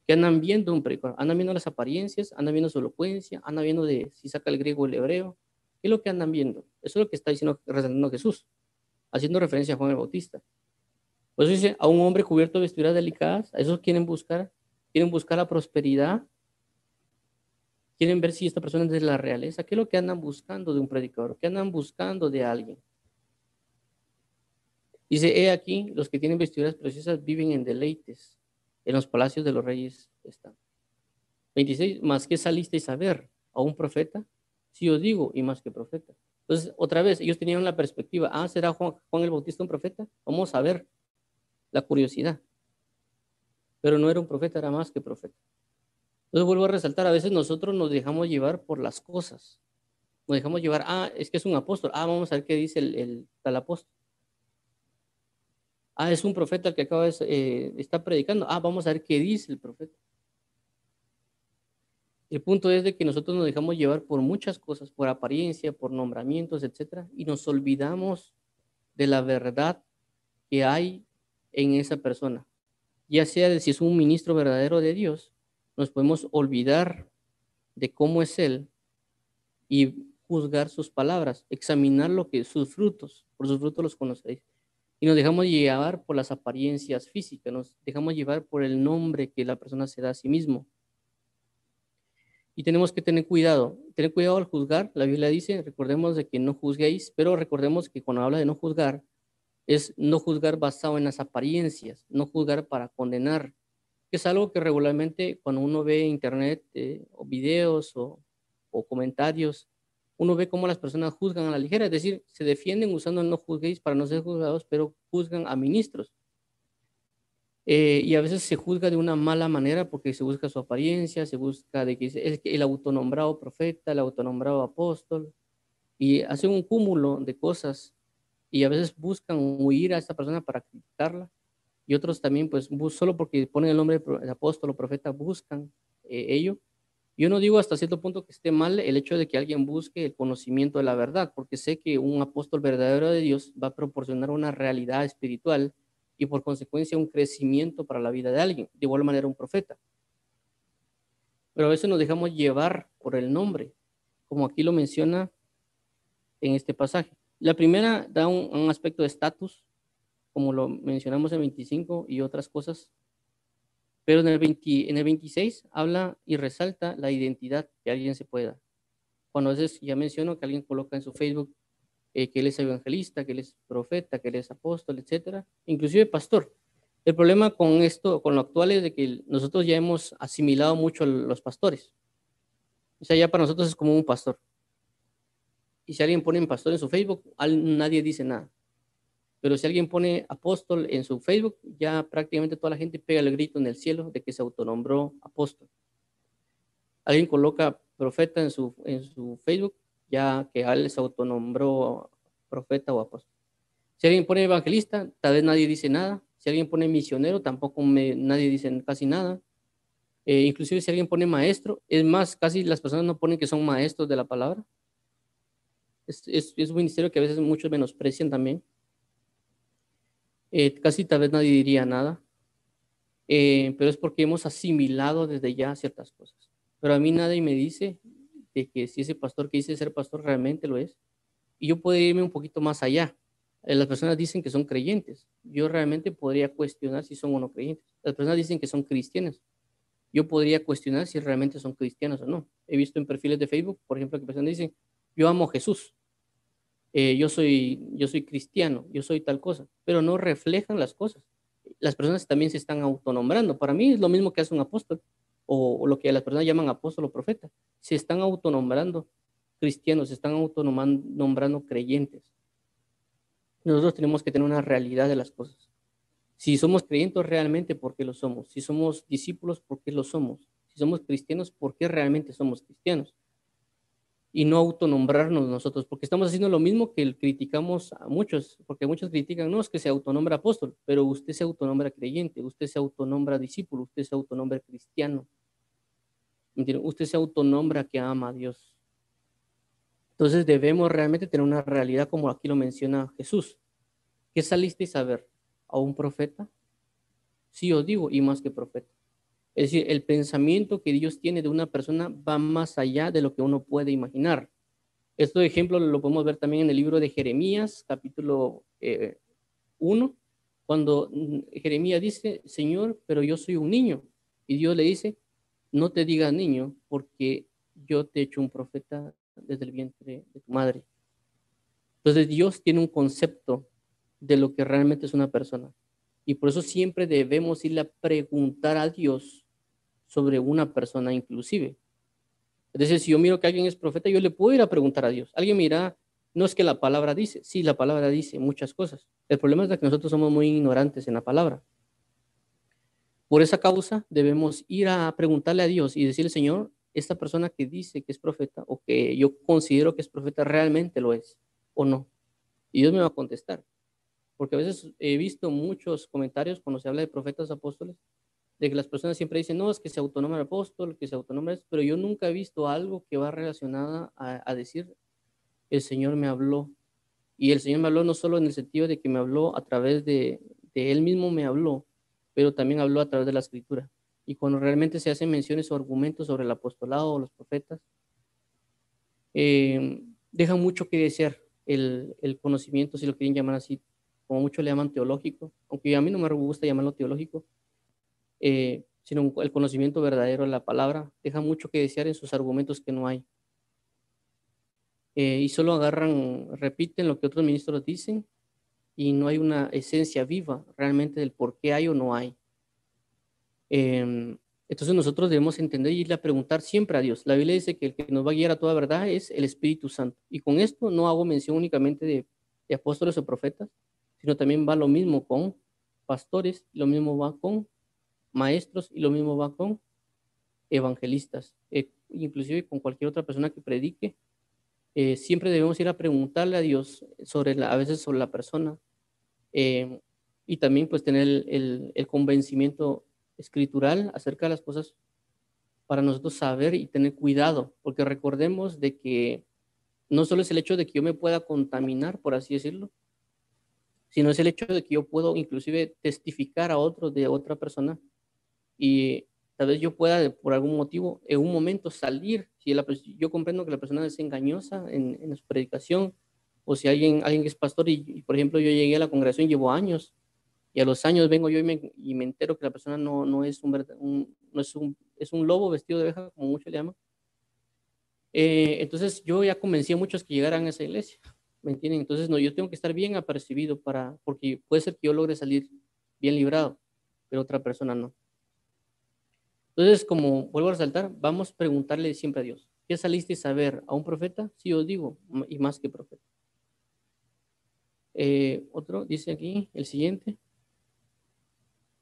¿Qué andan viendo un predicador? ¿Andan viendo las apariencias? ¿Andan viendo su elocuencia? ¿Andan viendo de si saca el griego o el hebreo? ¿Qué es lo que andan viendo? Eso es lo que está diciendo, resaltando Jesús, haciendo referencia a Juan el Bautista. Por eso dice, a un hombre cubierto de vestiduras delicadas, a esos quieren buscar, quieren buscar la prosperidad, quieren ver si esta persona es de la realeza. ¿Qué es lo que andan buscando de un predicador? ¿Qué andan buscando de alguien? Dice, he aquí, los que tienen vestiduras preciosas viven en deleites, en los palacios de los reyes están. 26, más que salisteis a ver a un profeta, si os digo, y más que profeta. Entonces, otra vez, ellos tenían la perspectiva, ah, ¿será Juan, Juan el Bautista un profeta? Vamos a ver la curiosidad. Pero no era un profeta, era más que profeta. Entonces vuelvo a resaltar, a veces nosotros nos dejamos llevar por las cosas. Nos dejamos llevar, ah, es que es un apóstol, ah, vamos a ver qué dice el, tal apóstol. Ah, es un profeta el que acaba de eh, está predicando. Ah, vamos a ver qué dice el profeta. El punto es de que nosotros nos dejamos llevar por muchas cosas, por apariencia, por nombramientos, etcétera, y nos olvidamos de la verdad que hay en esa persona. Ya sea de si es un ministro verdadero de Dios, nos podemos olvidar de cómo es él y juzgar sus palabras, examinar lo que sus frutos, por sus frutos los conocéis. Y nos dejamos llevar por las apariencias físicas, nos dejamos llevar por el nombre que la persona se da a sí mismo. Y tenemos que tener cuidado, tener cuidado al juzgar. La Biblia dice, recordemos de que no juzguéis, pero recordemos que cuando habla de no juzgar, es no juzgar basado en las apariencias, no juzgar para condenar, que es algo que regularmente cuando uno ve internet eh, o videos o, comentarios, uno ve cómo las personas juzgan a la ligera, es decir, se defienden usando el no juzguéis para no ser juzgados, pero juzgan a ministros. Eh, y a veces se juzga de una mala manera porque se busca su apariencia, se busca de que es el autonombrado profeta, el autonombrado apóstol, y hacen un cúmulo de cosas y a veces buscan huir a esta persona para criticarla y otros también pues solo porque ponen el nombre de apóstol o profeta buscan eh, ello yo no digo hasta cierto punto que esté mal el hecho de que alguien busque el conocimiento de la verdad, porque sé que un apóstol verdadero de Dios va a proporcionar una realidad espiritual y por consecuencia un crecimiento para la vida de alguien, de igual manera un profeta. Pero a veces nos dejamos llevar por el nombre, como aquí lo menciona en este pasaje. La primera da un, un aspecto de estatus, como lo mencionamos en 25 y otras cosas pero en el, en el 26 habla y resalta la identidad que alguien se puede dar. Cuando a veces ya menciono que alguien coloca en su Facebook eh, que él es evangelista, que él es profeta, que él es apóstol, etcétera, inclusive pastor. El problema con esto, con lo actual, es de que nosotros ya hemos asimilado mucho a los pastores. O sea, ya para nosotros es como un pastor. Y si alguien pone pastor en su Facebook, nadie dice nada. Pero si alguien pone apóstol en su Facebook, ya prácticamente toda la gente pega el grito en el cielo de que se autonombró apóstol. Alguien coloca profeta en su, en su Facebook, ya que él se autonombró profeta o apóstol. Si alguien pone evangelista, tal vez nadie dice nada. Si alguien pone misionero, tampoco nadie dice casi nada. Eh, inclusive si alguien pone maestro, es más, casi las personas no ponen que son maestros de la palabra. Es, es, es un ministerio que a veces muchos menosprecian también. Eh, casi tal vez nadie diría nada, eh, pero es porque hemos asimilado desde ya ciertas cosas. Pero a mí nadie me dice de que si ese pastor que dice ser pastor realmente lo es. Y yo puedo irme un poquito más allá. Eh, las personas dicen que son creyentes. Yo realmente podría cuestionar si son o no creyentes. Las personas dicen que son cristianas. Yo podría cuestionar si realmente son cristianos o no. He visto en perfiles de Facebook, por ejemplo, que personas dicen, yo amo a Jesús. Eh, yo, soy, yo soy cristiano, yo soy tal cosa, pero no reflejan las cosas. Las personas también se están autonombrando. Para mí es lo mismo que hace un apóstol o, lo que las personas llaman apóstol o profeta. Se están autonombrando cristianos, se están autonombrando creyentes. Nosotros tenemos que tener una realidad de las cosas. Si somos creyentes realmente, ¿por qué lo somos? Si somos discípulos, ¿por qué lo somos? Si somos cristianos, ¿por qué realmente somos cristianos? Y no autonombrarnos nosotros, porque estamos haciendo lo mismo que criticamos a muchos, porque muchos critican, no, es que se autonombra apóstol, pero usted se autonombra creyente, usted se autonombra discípulo, usted se autonombra cristiano, usted se autonombra que ama a Dios. Entonces debemos realmente tener una realidad como aquí lo menciona Jesús. ¿Qué salisteis a ver? ¿A un profeta? Sí os digo, y más que profeta. Es decir, el pensamiento que Dios tiene de una persona va más allá de lo que uno puede imaginar. Este ejemplo lo podemos ver también en el libro de Jeremías, capítulo 1, eh, cuando mm, Jeremías dice, Señor, pero yo soy un niño. Y Dios le dice, no te digas niño, porque yo te he hecho un profeta desde el vientre de tu madre. Entonces Dios tiene un concepto de lo que realmente es una persona. Y por eso siempre debemos irle a preguntar a Dios sobre una persona inclusive. Es decir, si yo miro que alguien es profeta, yo le puedo ir a preguntar a Dios. Alguien mira, no es que la palabra dice, sí, la palabra dice muchas cosas. El problema es que nosotros somos muy ignorantes en la palabra. Por esa causa debemos ir a preguntarle a Dios y decirle, Señor, esta persona que dice que es profeta o que yo considero que es profeta realmente lo es o no. Y Dios me va a contestar. Porque a veces he visto muchos comentarios cuando se habla de profetas apóstoles, de que las personas siempre dicen, no, es que se autonombra apóstol, que se autonombra, pero yo nunca he visto algo que va relacionada a, decir, el Señor me habló. Y el Señor me habló no solo en el sentido de que me habló a través de, de Él mismo me habló, pero también habló a través de la escritura. Y cuando realmente se hacen menciones o argumentos sobre el apostolado o los profetas, eh, dejan mucho que desear el, el conocimiento, si lo quieren llamar así, como muchos le llaman teológico, aunque a mí no me gusta llamarlo teológico, eh, sino el conocimiento verdadero de la palabra, deja mucho que desear en sus argumentos que no hay. Eh, y solo agarran, repiten lo que otros ministros dicen y no hay una esencia viva realmente del por qué hay o no hay. Em, entonces nosotros debemos entender y ir a preguntar siempre a Dios. La Biblia dice que el que nos va a guiar a toda verdad es el Espíritu Santo. Y con esto no hago mención únicamente de, de apóstoles o profetas, sino también va lo mismo con pastores, lo mismo va con maestros y lo mismo va con evangelistas, eh, inclusive con cualquier otra persona que predique. Eh, siempre debemos ir a preguntarle a Dios sobre la, a veces sobre la persona eh, y también pues tener el, el, convencimiento escritural acerca de las cosas para nosotros saber y tener cuidado, porque recordemos de que no solo es el hecho de que yo me pueda contaminar, por así decirlo, sino es el hecho de que yo puedo inclusive testificar a otros de otra persona y tal vez yo pueda por algún motivo en un momento salir, si la, yo comprendo que la persona es engañosa en, en su predicación, o si alguien, alguien es pastor y, por ejemplo yo llegué a la congregación, llevo años, y a los años vengo yo y me, y me entero que la persona no, no, es, un, un, no es, un, es un lobo vestido de oveja, como muchos le llaman. Eh, entonces yo ya convencí a muchos que llegaran a esa iglesia, ¿me entienden? Entonces no, yo tengo que estar bien apercibido para, porque puede ser que yo logre salir bien librado, pero otra persona no. Entonces, como vuelvo a resaltar, vamos a preguntarle siempre a Dios, ¿qué saliste a saber a un profeta? Sí, os digo, y más que profeta. Eh, otro dice aquí, el siguiente.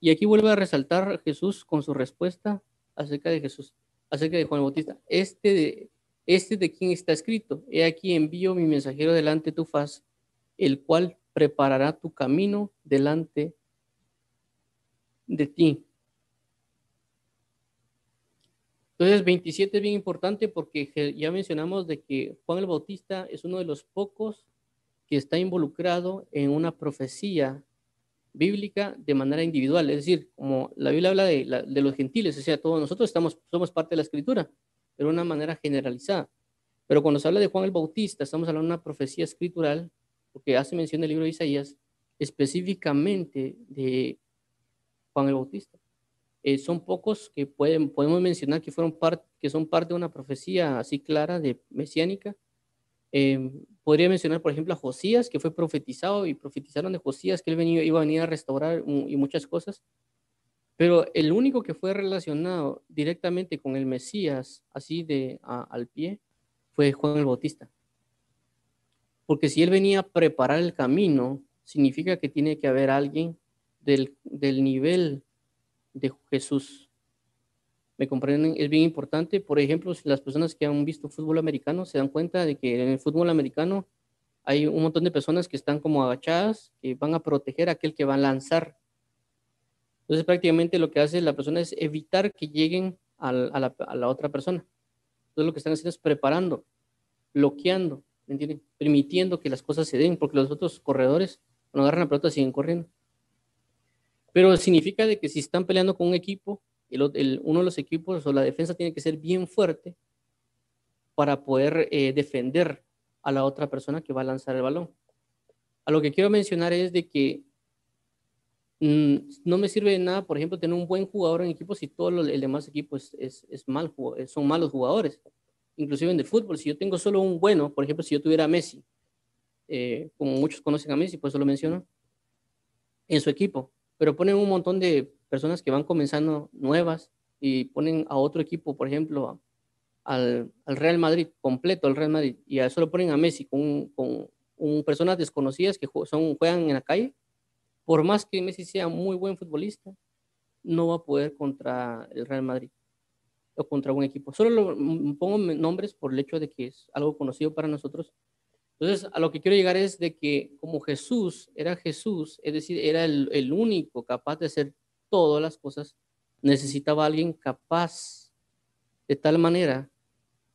Y aquí vuelve a resaltar Jesús con su respuesta acerca de Jesús, acerca de Juan Bautista. Este de, este de quien está escrito, he aquí envío mi mensajero delante de tu faz, el cual preparará tu camino delante de ti. Entonces, 27 es bien importante porque ya mencionamos de que Juan el Bautista es uno de los pocos que está involucrado en una profecía bíblica de manera individual, es decir, como la Biblia habla de, de los gentiles, o sea, todos nosotros estamos, somos parte de la escritura, pero de una manera generalizada. Pero cuando se habla de Juan el Bautista, estamos hablando de una profecía escritural, porque hace mención del libro de Isaías, específicamente de Juan el Bautista. Eh, son pocos que pueden, podemos mencionar que, fueron parte, que son parte de una profecía así clara de mesiánica. Eh, podría mencionar, por ejemplo, a Josías, que fue profetizado y profetizaron de Josías que él venía, iba a venir a restaurar y muchas cosas. Pero el único que fue relacionado directamente con el Mesías, así de al pie, fue Juan el Bautista. Porque si él venía a preparar el camino, significa que tiene que haber alguien del, del nivel de Jesús. ¿Me comprenden? Es bien importante. Por ejemplo, si las personas que han visto fútbol americano se dan cuenta de que en el fútbol americano hay un montón de personas que están como agachadas, que van a proteger a aquel que va a lanzar. Entonces prácticamente lo que hace la persona es evitar que lleguen a la, a la otra persona. Entonces lo que están haciendo es preparando, bloqueando, ¿me entienden? Permitiendo que las cosas se den, porque los otros corredores, cuando agarran la pelota, siguen corriendo. Pero significa de que si están peleando con un equipo, el, uno de los equipos o la defensa tiene que ser bien fuerte para poder eh, defender a la otra persona que va a lanzar el balón. A lo que quiero mencionar es de que no me sirve de nada, por ejemplo, tener un buen jugador en equipo si todo el demás equipo es, es, mal, son malos jugadores. Inclusive en el fútbol, si yo tengo solo un bueno, por ejemplo, si yo tuviera a Messi, eh, como muchos conocen a Messi, pues eso lo menciono, en su equipo, pero ponen un montón de personas que van comenzando nuevas y ponen a otro equipo, por ejemplo, al, al Real Madrid, completo al Real Madrid, y a eso lo ponen a Messi con, con personas desconocidas que son, juegan en la calle, por más que Messi sea muy buen futbolista, no va a poder contra el Real Madrid o contra un equipo. Solo lo, pongo nombres por el hecho de que es algo conocido para nosotros, Entonces, a lo que quiero llegar es de que como Jesús era Jesús, es decir, era el, el único capaz de hacer todas las cosas, necesitaba a alguien capaz de tal manera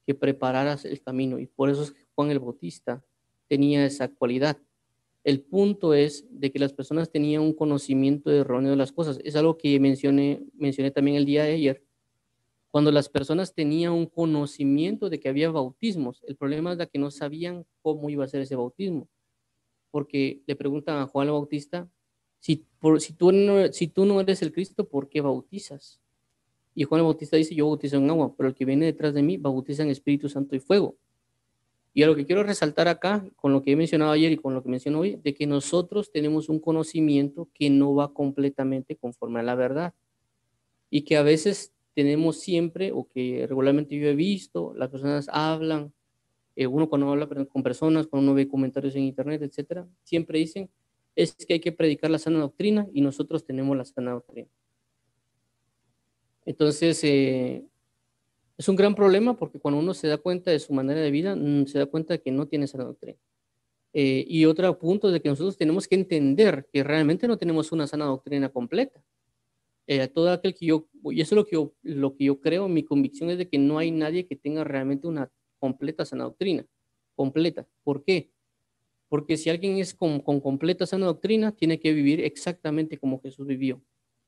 que preparara el camino. Y por eso Juan el Bautista tenía esa cualidad. El punto es de que las personas tenían un conocimiento erróneo de las cosas. Es algo que mencioné, mencioné también el día de ayer. Cuando las personas tenían un conocimiento de que había bautismos, el problema es que no sabían cómo iba a ser ese bautismo. Porque le preguntan a Juan el Bautista, si, si, tú no, si tú no eres el Cristo, ¿por qué bautizas? Y Juan el Bautista dice, yo bautizo en agua, pero el que viene detrás de mí bautiza en Espíritu Santo y fuego. Y a lo que quiero resaltar acá, con lo que he mencionado ayer y con lo que menciono hoy, de que nosotros tenemos un conocimiento que no va completamente conforme a la verdad. Y que a veces tenemos siempre, o que regularmente yo he visto, las personas hablan, eh, uno cuando habla con personas, cuando uno ve comentarios en internet, etcétera, siempre dicen, es que hay que predicar la sana doctrina y nosotros tenemos la sana doctrina. Entonces, eh, es un gran problema porque cuando uno se da cuenta de su manera de vida, mm, se da cuenta de que no tiene esa doctrina. Eh, y otro punto de que nosotros tenemos que entender que realmente no tenemos una sana doctrina completa. Eh, todo que yo, y eso es lo que yo, lo que yo creo, mi convicción es de que no hay nadie que tenga realmente una completa sana doctrina, completa. ¿Por qué? Porque si alguien es con, con completa sana doctrina, tiene que vivir exactamente como Jesús vivió,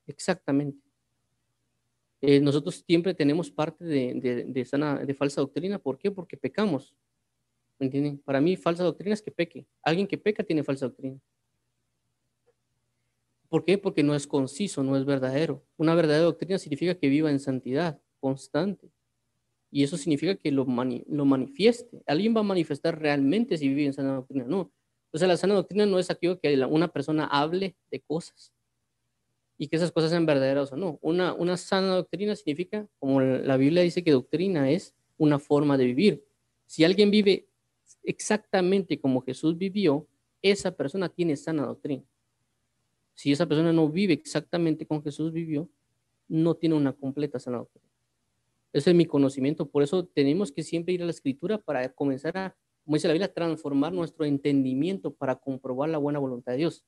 exactamente. Eh, nosotros siempre tenemos parte de, de, de falsa doctrina. ¿Por qué? Porque pecamos. ¿Me entienden? Para mí, falsa doctrina es que peque. Alguien que peca tiene falsa doctrina. ¿Por qué? Porque no es conciso, no es verdadero. Una verdadera doctrina significa que viva en santidad constante. Y eso significa que lo, lo manifieste. Alguien va a manifestar realmente si vive en sana doctrina. No. Entonces, la sana doctrina no es aquello que una persona hable de cosas y que esas cosas sean verdaderas o no. Una, una sana doctrina significa, como la Biblia dice que doctrina es una forma de vivir. Si alguien vive exactamente como Jesús vivió, esa persona tiene sana doctrina. Si esa persona no vive exactamente como Jesús vivió, no tiene una completa sana doctrina. Ese es mi conocimiento. Por eso tenemos que siempre ir a la escritura para comenzar a, como dice la Biblia, transformar nuestro entendimiento para comprobar la buena voluntad de Dios.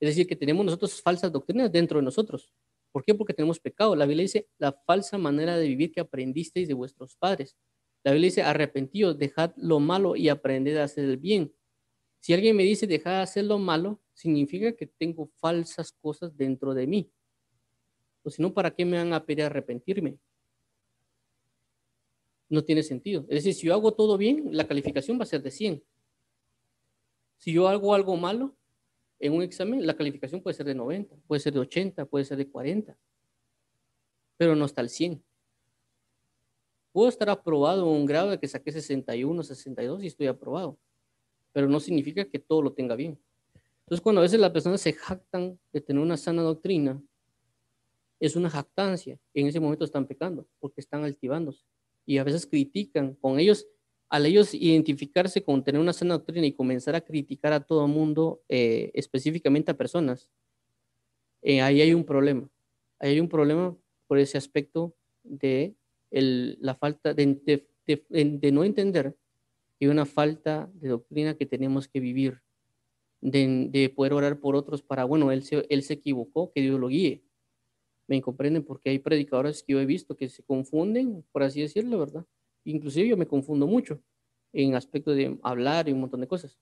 Es decir, que tenemos nosotros falsas doctrinas dentro de nosotros. ¿Por qué? Porque tenemos pecado. La Biblia dice la falsa manera de vivir que aprendisteis de vuestros padres. La Biblia dice arrepentíos, dejad lo malo y aprended a hacer el bien. Si alguien me dice dejad de hacer lo malo, significa que tengo falsas cosas dentro de mí. O si no, ¿para qué me van a pedir arrepentirme? No tiene sentido. Es decir, si yo hago todo bien, la calificación va a ser de 100. Si yo hago algo malo, en un examen la calificación puede ser de 90, puede ser de 80, puede ser de 40, pero no está al 100. Puedo estar aprobado en un grado de que saqué 61, 62 y estoy aprobado, pero no significa que todo lo tenga bien. Entonces, cuando a veces las personas se jactan de tener una sana doctrina, es una jactancia. En ese momento están pecando porque están altivándose. Y a veces critican. Con ellos al ellos identificarse con tener una sana doctrina y comenzar a criticar a todo el mundo, eh, específicamente a personas, eh, ahí hay un problema. Ahí hay un problema por ese aspecto de la falta de, de, no entender que una falta de doctrina que tenemos que vivir, de, poder orar por otros para, bueno, él se, él se equivocó, que Dios lo guíe. ¿Me comprenden? Porque hay predicadores que yo he visto que se confunden, por así decirlo, ¿verdad? Inclusive yo me confundo mucho en aspecto de hablar y un montón de cosas.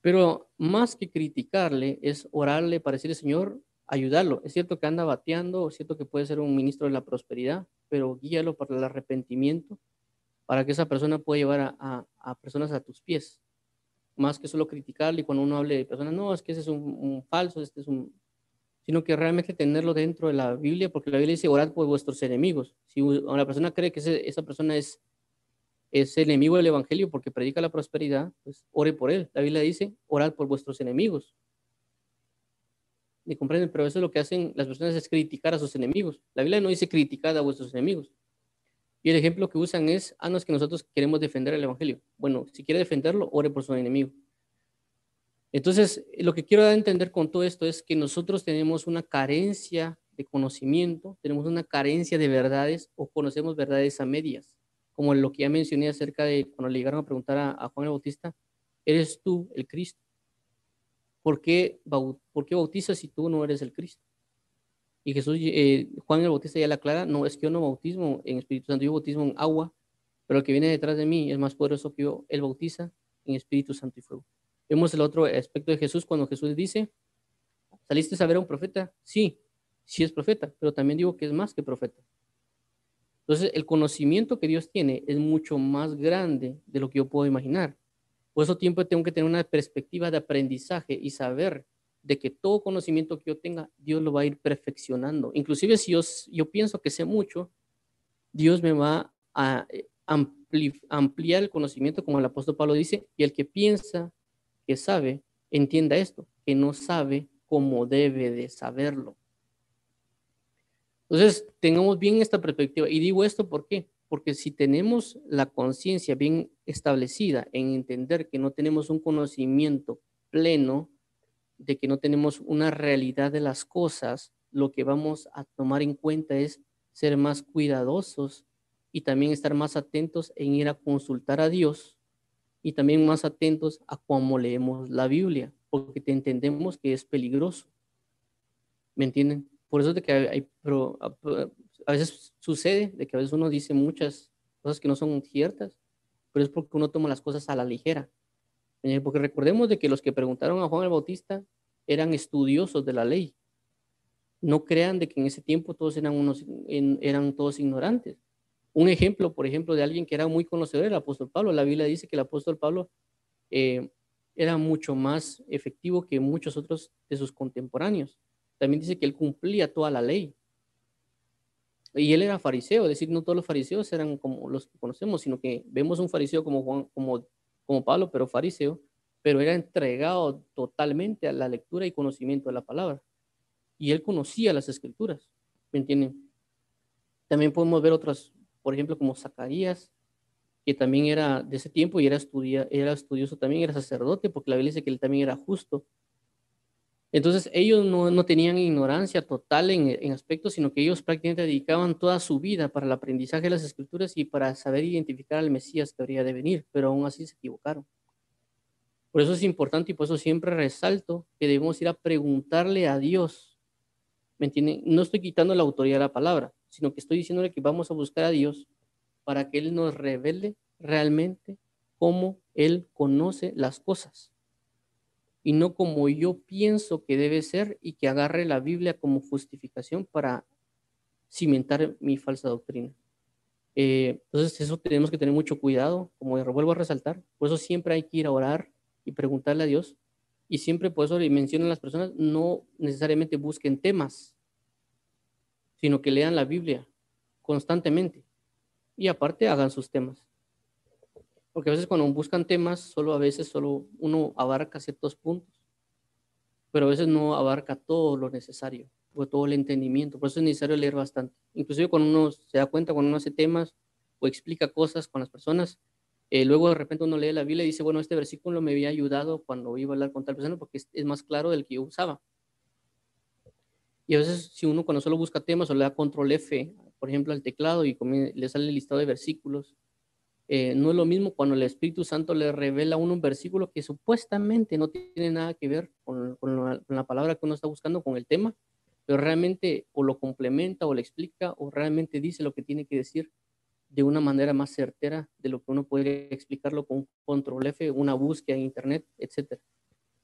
Pero más que criticarle es orarle para decirle, Señor, ayudarlo. Es cierto que anda bateando, es cierto que puede ser un ministro de la prosperidad, pero guíalo para el arrepentimiento, para que esa persona pueda llevar a, personas a tus pies. Más que solo criticarle cuando uno hable de personas, no, es que ese es un, un falso, este es un sino que realmente tenerlo dentro de la Biblia, porque la Biblia dice, orad por vuestros enemigos. Si una persona cree que esa persona es, es enemigo del Evangelio porque predica la prosperidad, pues ore por él. La Biblia dice, orad por vuestros enemigos. ¿Me comprenden? Pero eso es lo que hacen las personas, es criticar a sus enemigos. La Biblia no dice criticar a vuestros enemigos. Y el ejemplo que usan es, ah, no, es que nosotros queremos defender el Evangelio. Bueno, si quiere defenderlo, ore por su enemigo. Entonces, lo que quiero dar a entender con todo esto es que nosotros tenemos una carencia de conocimiento, tenemos una carencia de verdades o conocemos verdades a medias, como lo que ya mencioné acerca de cuando le llegaron a preguntar a, Juan el Bautista, ¿eres tú el Cristo? ¿Por qué, ¿Por qué bautizas si tú no eres el Cristo? Y Jesús, eh, Juan el Bautista ya le aclara, no, es que yo no bautismo en Espíritu Santo, yo bautismo en agua, pero el que viene detrás de mí es más poderoso que yo, él bautiza en Espíritu Santo y fuego. Vemos el otro aspecto de Jesús cuando Jesús dice, ¿saliste a ver a un profeta? Sí, sí es profeta, pero también digo que es más que profeta. Entonces, el conocimiento que Dios tiene es mucho más grande de lo que yo puedo imaginar. Por eso tiempo tengo que tener una perspectiva de aprendizaje y saber de que todo conocimiento que yo tenga, Dios lo va a ir perfeccionando. Inclusive si yo, yo pienso que sé mucho, Dios me va a eh, ampliar el conocimiento, como el apóstol Pablo dice, y el que piensa que sabe, entienda esto, que no sabe cómo debe de saberlo. Entonces, tengamos bien esta perspectiva. Y digo esto ¿por qué? Porque si tenemos la conciencia bien establecida en entender que no tenemos un conocimiento pleno, de que no tenemos una realidad de las cosas, lo que vamos a tomar en cuenta es ser más cuidadosos y también estar más atentos en ir a consultar a Dios y también más atentos a cómo leemos la Biblia, porque te entendemos que es peligroso. ¿Me entienden? Por eso de que hay, pero a veces sucede de que a veces uno dice muchas cosas que no son ciertas, pero es porque uno toma las cosas a la ligera. Eh, porque recordemos de que los que preguntaron a Juan el Bautista eran estudiosos de la ley. No crean de que en ese tiempo todos eran, unos, eran todos ignorantes. Un ejemplo, por ejemplo, de alguien que era muy conocedor, el apóstol Pablo. La Biblia dice que el apóstol Pablo eh, era mucho más efectivo que muchos otros de sus contemporáneos. También dice que él cumplía toda la ley. Y él era fariseo, es decir, no todos los fariseos eran como los que conocemos, sino que vemos un fariseo como Juan, como como Pablo, pero fariseo, pero era entregado totalmente a la lectura y conocimiento de la palabra. Y él conocía las escrituras, ¿me entienden? También podemos ver otras, por ejemplo, como Zacarías, que también era de ese tiempo y era, estudia, era estudioso también, era sacerdote, porque la Biblia dice que él también era justo. Entonces ellos no, tenían ignorancia total en, en, aspectos, sino que ellos prácticamente dedicaban toda su vida para el aprendizaje de las escrituras y para saber identificar al Mesías que habría de venir, pero aún así se equivocaron. Por eso es importante y por eso siempre resalto que debemos ir a preguntarle a Dios. ¿Me entienden? No estoy quitando la autoridad de la palabra, sino que estoy diciéndole que vamos a buscar a Dios para que Él nos revele realmente cómo Él conoce las cosas y no como yo pienso que debe ser y que agarre la Biblia como justificación para cimentar mi falsa doctrina. Eh, entonces eso tenemos que tener mucho cuidado, como vuelvo a resaltar, por eso siempre hay que ir a orar y preguntarle a Dios y siempre por eso le mencionan las personas, no necesariamente busquen temas, sino que lean la Biblia constantemente y aparte hagan sus temas. Porque a veces cuando buscan temas, solo a veces solo uno abarca ciertos puntos, pero a veces no abarca todo lo necesario, o todo el entendimiento. Por eso es necesario leer bastante. Inclusive cuando uno se da cuenta, cuando uno hace temas o explica cosas con las personas, eh, luego de repente uno lee la Biblia y dice, bueno, este versículo me había ayudado cuando iba a hablar con tal persona porque es, más claro del que yo usaba. Y a veces si uno cuando solo busca temas o le da control F, por ejemplo, al teclado y le sale el listado de versículos, eh, no es lo mismo cuando el Espíritu Santo le revela a uno un versículo que supuestamente no tiene nada que ver con, la, palabra que uno está buscando, con el tema, pero realmente o lo complementa o le explica o realmente dice lo que tiene que decir de una manera más certera de lo que uno puede explicarlo con control F, una búsqueda en Internet, etc.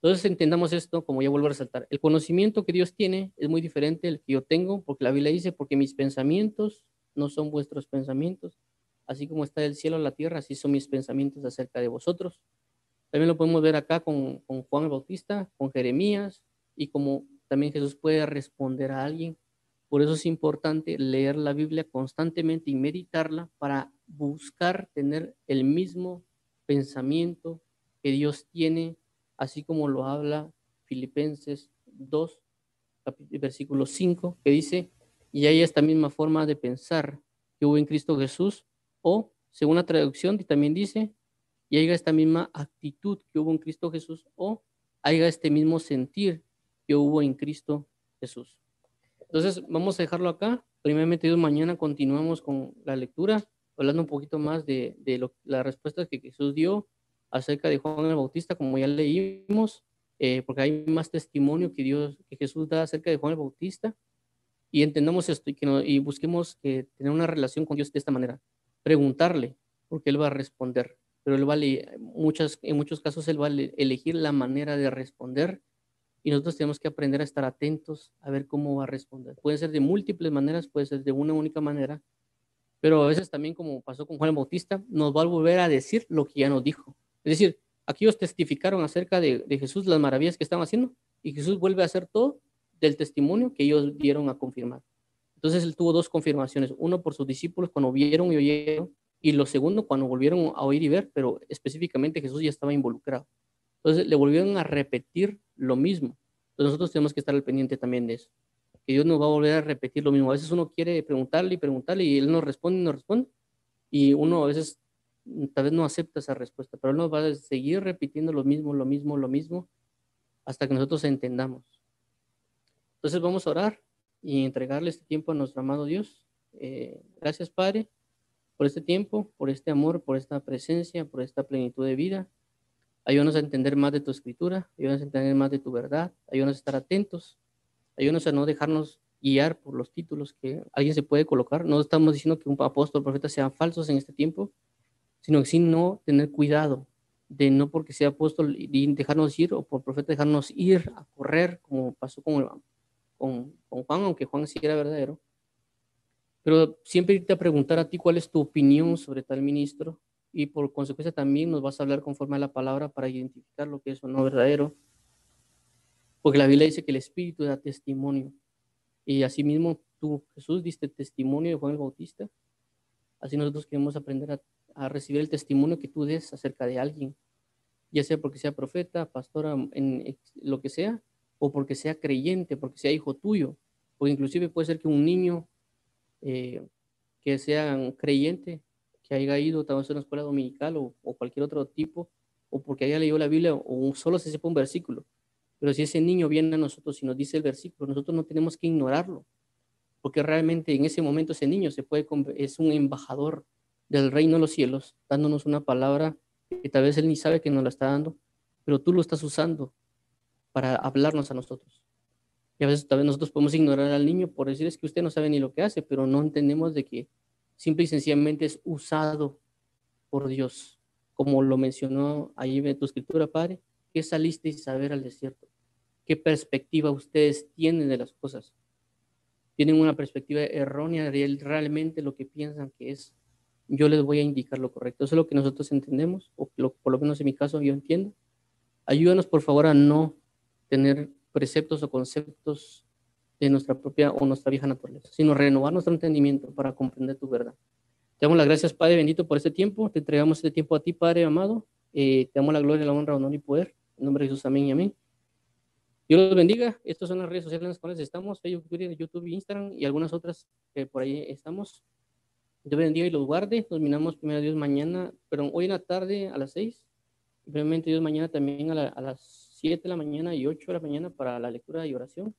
Entonces entendamos esto, como ya vuelvo a resaltar, el conocimiento que Dios tiene es muy diferente del que yo tengo, porque la Biblia dice, porque mis pensamientos no son vuestros pensamientos, así como está el cielo la tierra, así son mis pensamientos acerca de vosotros. También lo podemos ver acá con, Juan el Bautista, con Jeremías, y como también Jesús puede responder a alguien. Por eso es importante leer la Biblia constantemente y meditarla para buscar tener el mismo pensamiento que Dios tiene, así como lo habla Filipenses 2, versículo 5, que dice, y hay esta misma forma de pensar que hubo en Cristo Jesús, o, según la traducción, también dice, y haya esta misma actitud que hubo en Cristo Jesús, o haya este mismo sentir que hubo en Cristo Jesús. Entonces, vamos a dejarlo acá. Primeramente, Dios, mañana continuamos con la lectura hablando un poquito más de, de lo, las respuestas que Jesús dio acerca de Juan el Bautista, como ya leímos, eh, porque hay más testimonio que Dios, que Jesús da acerca de Juan el Bautista, y entendamos esto y, que no, y busquemos que tener una relación con Dios de esta manera, preguntarle, porque Él va a responder, pero Él va a, muchas, en muchos casos Él va a elegir la manera de responder. Y nosotros tenemos que aprender a estar atentos a ver cómo va a responder. Puede ser de múltiples maneras, puede ser de una única manera, pero a veces también como pasó con Juan el Bautista, nos va a volver a decir lo que ya nos dijo. Es decir, aquí ellos testificaron acerca de, de Jesús, las maravillas que estaban haciendo, y Jesús vuelve a hacer todo del testimonio que ellos dieron a confirmar. Entonces él tuvo dos confirmaciones, uno por sus discípulos cuando vieron y oyeron, y lo segundo cuando volvieron a oír y ver, pero específicamente Jesús ya estaba involucrado. Entonces le volvieron a repetir lo mismo. Entonces nosotros tenemos que estar al pendiente también de eso. Que Dios nos va a volver a repetir lo mismo. A veces uno quiere preguntarle y preguntarle y Él nos responde y nos responde. Y uno a veces tal vez no acepta esa respuesta, pero Él nos va a seguir repitiendo lo mismo, lo mismo, lo mismo, hasta que nosotros entendamos. Entonces vamos a orar y entregarle este tiempo a nuestro amado Dios. Eh, gracias, Padre, por este tiempo, por este amor, por esta presencia, por esta plenitud de vida. Ayúdanos a entender más de tu escritura, ayúdanos a entender más de tu verdad, ayúdanos a estar atentos, ayúdanos a no dejarnos guiar por los títulos que alguien se puede colocar. No estamos diciendo que un apóstol profeta sean falsos en este tiempo, sino que sí no tener cuidado de no porque sea apóstol y dejarnos ir o por profeta dejarnos ir a correr como pasó con, con, con Juan, aunque Juan sí era verdadero. Pero siempre irte a preguntar a ti cuál es tu opinión sobre tal ministro, y por consecuencia también nos vas a hablar conforme a la palabra para identificar lo que es o no verdadero. Porque la Biblia dice que el Espíritu da testimonio. Y asimismo tú, Jesús, diste testimonio de Juan el Bautista. Así nosotros queremos aprender a, a recibir el testimonio que tú des acerca de alguien, ya sea porque sea profeta, pastora, en lo que sea, o porque sea creyente, porque sea hijo tuyo, o inclusive puede ser que un niño eh, que sea creyente que haya ido tal vez a una escuela dominical o, cualquier otro tipo, o porque haya leído la Biblia o solo se sepa un versículo. Pero si ese niño viene a nosotros y nos dice el versículo, nosotros no tenemos que ignorarlo, porque realmente en ese momento ese niño se puede es un embajador del reino de los cielos, dándonos una palabra que tal vez él ni sabe que nos la está dando, pero tú lo estás usando para hablarnos a nosotros. Y a veces tal vez nosotros podemos ignorar al niño por decir es que usted no sabe ni lo que hace, pero no entendemos de que simple y sencillamente es usado por Dios, como lo mencionó ahí en tu escritura, Padre, ¿qué salisteis a ver al desierto? ¿Qué perspectiva ustedes tienen de las cosas? Tienen una perspectiva errónea de realmente lo que piensan que es. Yo les voy a indicar lo correcto. Eso es lo que nosotros entendemos, o por lo menos en mi caso yo entiendo. Ayúdanos, por favor, a no tener preceptos o conceptos de nuestra propia o nuestra vieja naturaleza, sino renovar nuestro entendimiento para comprender tu verdad. Te damos las gracias, Padre bendito, por este tiempo. Te entregamos este tiempo a ti, Padre amado. Eh, te damos la gloria, la honra, honor y poder. En nombre de Jesús, amén y amén. Dios los bendiga. Estas son las redes sociales en las cuales estamos, Facebook, Twitter, YouTube, Instagram y algunas otras que por ahí estamos. Dios bendiga y los guarde. Nos miramos primero Dios mañana, pero hoy en la tarde a las 6. Y brevemente Dios mañana también a, a las 7 de la mañana y 8 de la mañana para la lectura y oración.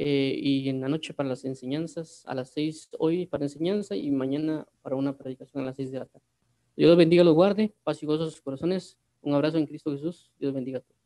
Eh, y en la noche para las enseñanzas, a las seis hoy para enseñanza y mañana para una predicación a las seis de la tarde. Dios bendiga, los guarde, paz y gozo sus corazones. Un abrazo en Cristo Jesús. Dios bendiga a todos.